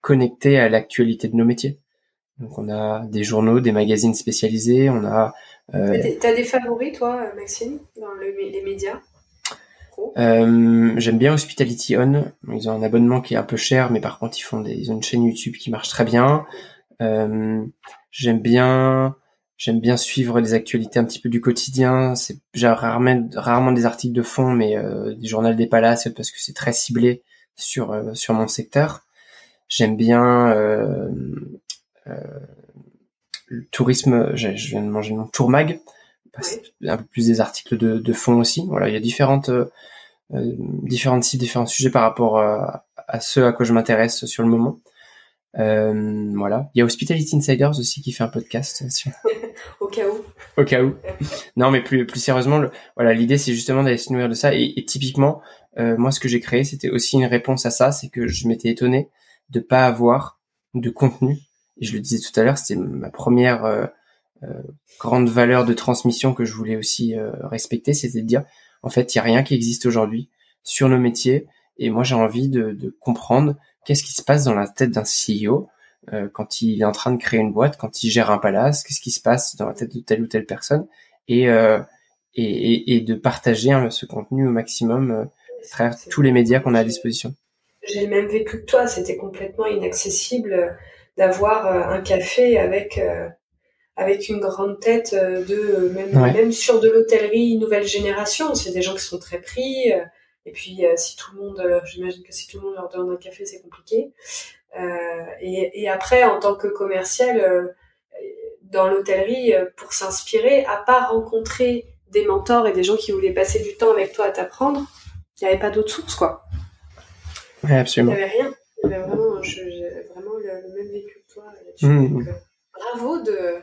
connecté à l'actualité de nos métiers. Donc, on a des journaux, des magazines spécialisés, on a. Euh... T'as des favoris, toi, Maxime, dans les médias euh, J'aime bien Hospitality On. Ils ont un abonnement qui est un peu cher, mais par contre, ils font des, ils ont une chaîne YouTube qui marche très bien. Euh, j'aime bien J'aime bien suivre les actualités un petit peu du quotidien. C'est j'ai rarement, rarement des articles de fond, mais euh, des journaux des palaces parce que c'est très ciblé sur euh, sur mon secteur. J'aime bien euh, euh le tourisme. Je viens de manger mon tourmag, un peu plus des articles de, de fond aussi. Voilà, il y a différentes euh, différentes sites, différents sujets par rapport à, à ceux à quoi je m'intéresse sur le moment. Euh, voilà. Il y a Hospitality Insiders aussi qui fait un podcast. Au cas où. Au cas où. non, mais plus, plus sérieusement, le, voilà, l'idée c'est justement d'aller se nourrir de ça. Et, typiquement, euh, moi, ce que j'ai créé, c'était aussi une réponse à ça, c'est que je m'étais étonné de pas avoir de contenu. Et je le disais tout à l'heure, c'était ma première euh, euh, grande valeur de transmission que je voulais aussi respecter, c'était de dire, en fait, il y a rien qui existe aujourd'hui sur nos métiers. Et moi, j'ai envie de, de comprendre qu'est-ce qui se passe dans la tête d'un CEO euh, quand il est en train de créer une boîte, quand il gère un palace, qu'est-ce qui se passe dans la tête de telle ou telle personne, et, euh, et, et, de partager hein, ce contenu au maximum euh, à travers tous les médias qu'on a à disposition. J'ai même vécu que toi, c'était complètement inaccessible euh, d'avoir euh, un café avec avec une grande tête de même, même sur de l'hôtellerie nouvelle génération. C'est des gens qui sont très pris. Et puis, euh, si tout le monde, euh, j'imagine que si tout le monde leur donne un café, c'est compliqué. Euh, et, et, après, en tant que commercial, dans l'hôtellerie, pour s'inspirer, à part rencontrer des mentors et des gens qui voulaient passer du temps avec toi à t'apprendre, il n'y avait pas d'autre source, quoi. Oui, absolument. Il n'y avait rien. Il y avait vraiment, je, vraiment le, même vécu que toi là-dessus. Mmh. bravo de,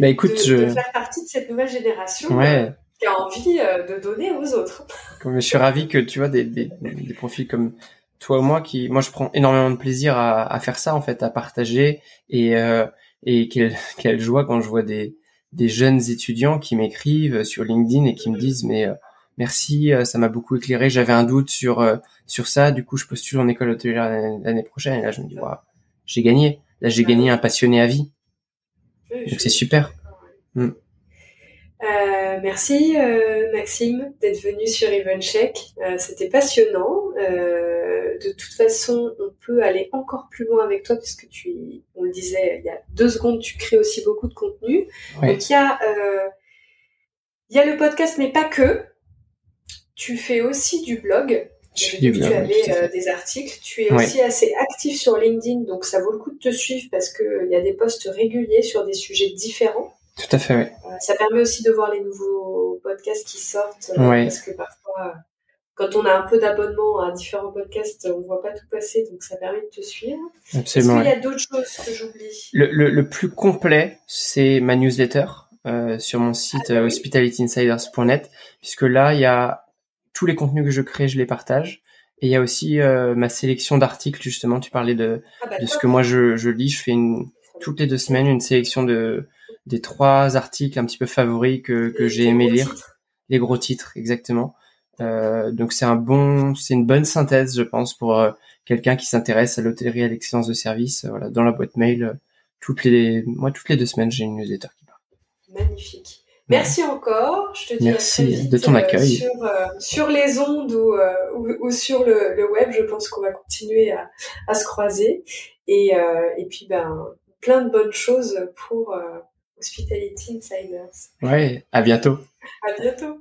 bah, écoute, de, je... de, faire partie de cette nouvelle génération. Ouais qui a envie euh, de donner aux autres. je suis ravi que tu vois des, des, des, profils comme toi ou moi qui, moi je prends énormément de plaisir à, à faire ça en fait, à partager et euh, et quelle, quelle joie quand je vois des des jeunes étudiants qui m'écrivent sur LinkedIn et qui me disent mais euh, merci, euh, ça m'a beaucoup éclairé, j'avais un doute sur sur ça, du coup je postule en école hôtelière l'année prochaine et là je me dis waouh, j'ai gagné, là j'ai gagné un passionné à vie, donc c'est super. Mm. Euh, merci euh, Maxime d'être venu sur Evencheck. Euh, C'était passionnant. De toute façon, on peut aller encore plus loin avec toi puisque tu, on le disait il y a deux secondes, tu crées aussi beaucoup de contenu. Donc il y a, il y a le podcast, mais pas que. Tu fais aussi du blog. Tu avais des articles. Tu es aussi assez actif sur LinkedIn, donc ça vaut le coup de te suivre parce qu'il y a des posts réguliers sur des sujets différents. Tout à fait, oui. ça permet aussi de voir les nouveaux podcasts qui sortent, parce que parfois quand on a un peu d'abonnement à différents podcasts, on voit pas tout passer, donc ça permet de te suivre. Absolument. Est-ce qu'il y a d'autres choses que j'oublie? Le, le, plus complet, c'est ma newsletter euh, sur mon site ah, bah hospitalityinsiders.net, puisque là, il y a tous les contenus que je crée, je les partage. Et il y a aussi euh, ma sélection d'articles, justement. Tu parlais de, ah, bah, de ce que moi je, je lis. Je fais une, toutes les deux semaines une sélection de des trois articles un petit peu favoris que, que j'ai aimé lire. Les gros titres, exactement. Euh, donc c'est un bon, c'est une bonne synthèse, je pense, pour euh, quelqu'un qui s'intéresse à l'hôtellerie à l'excellence de service. Euh, voilà, dans la boîte mail, toutes les, moi toutes les deux semaines, j'ai une newsletter qui part. Magnifique. Merci encore. Je te dis Merci à très vite, de ton accueil. sur, sur les ondes ou, ou, sur le, le, web, je pense qu'on va continuer à, à se croiser. Et, et puis, ben, plein de bonnes choses pour Hospitality Insiders. Ouais, à bientôt. À bientôt.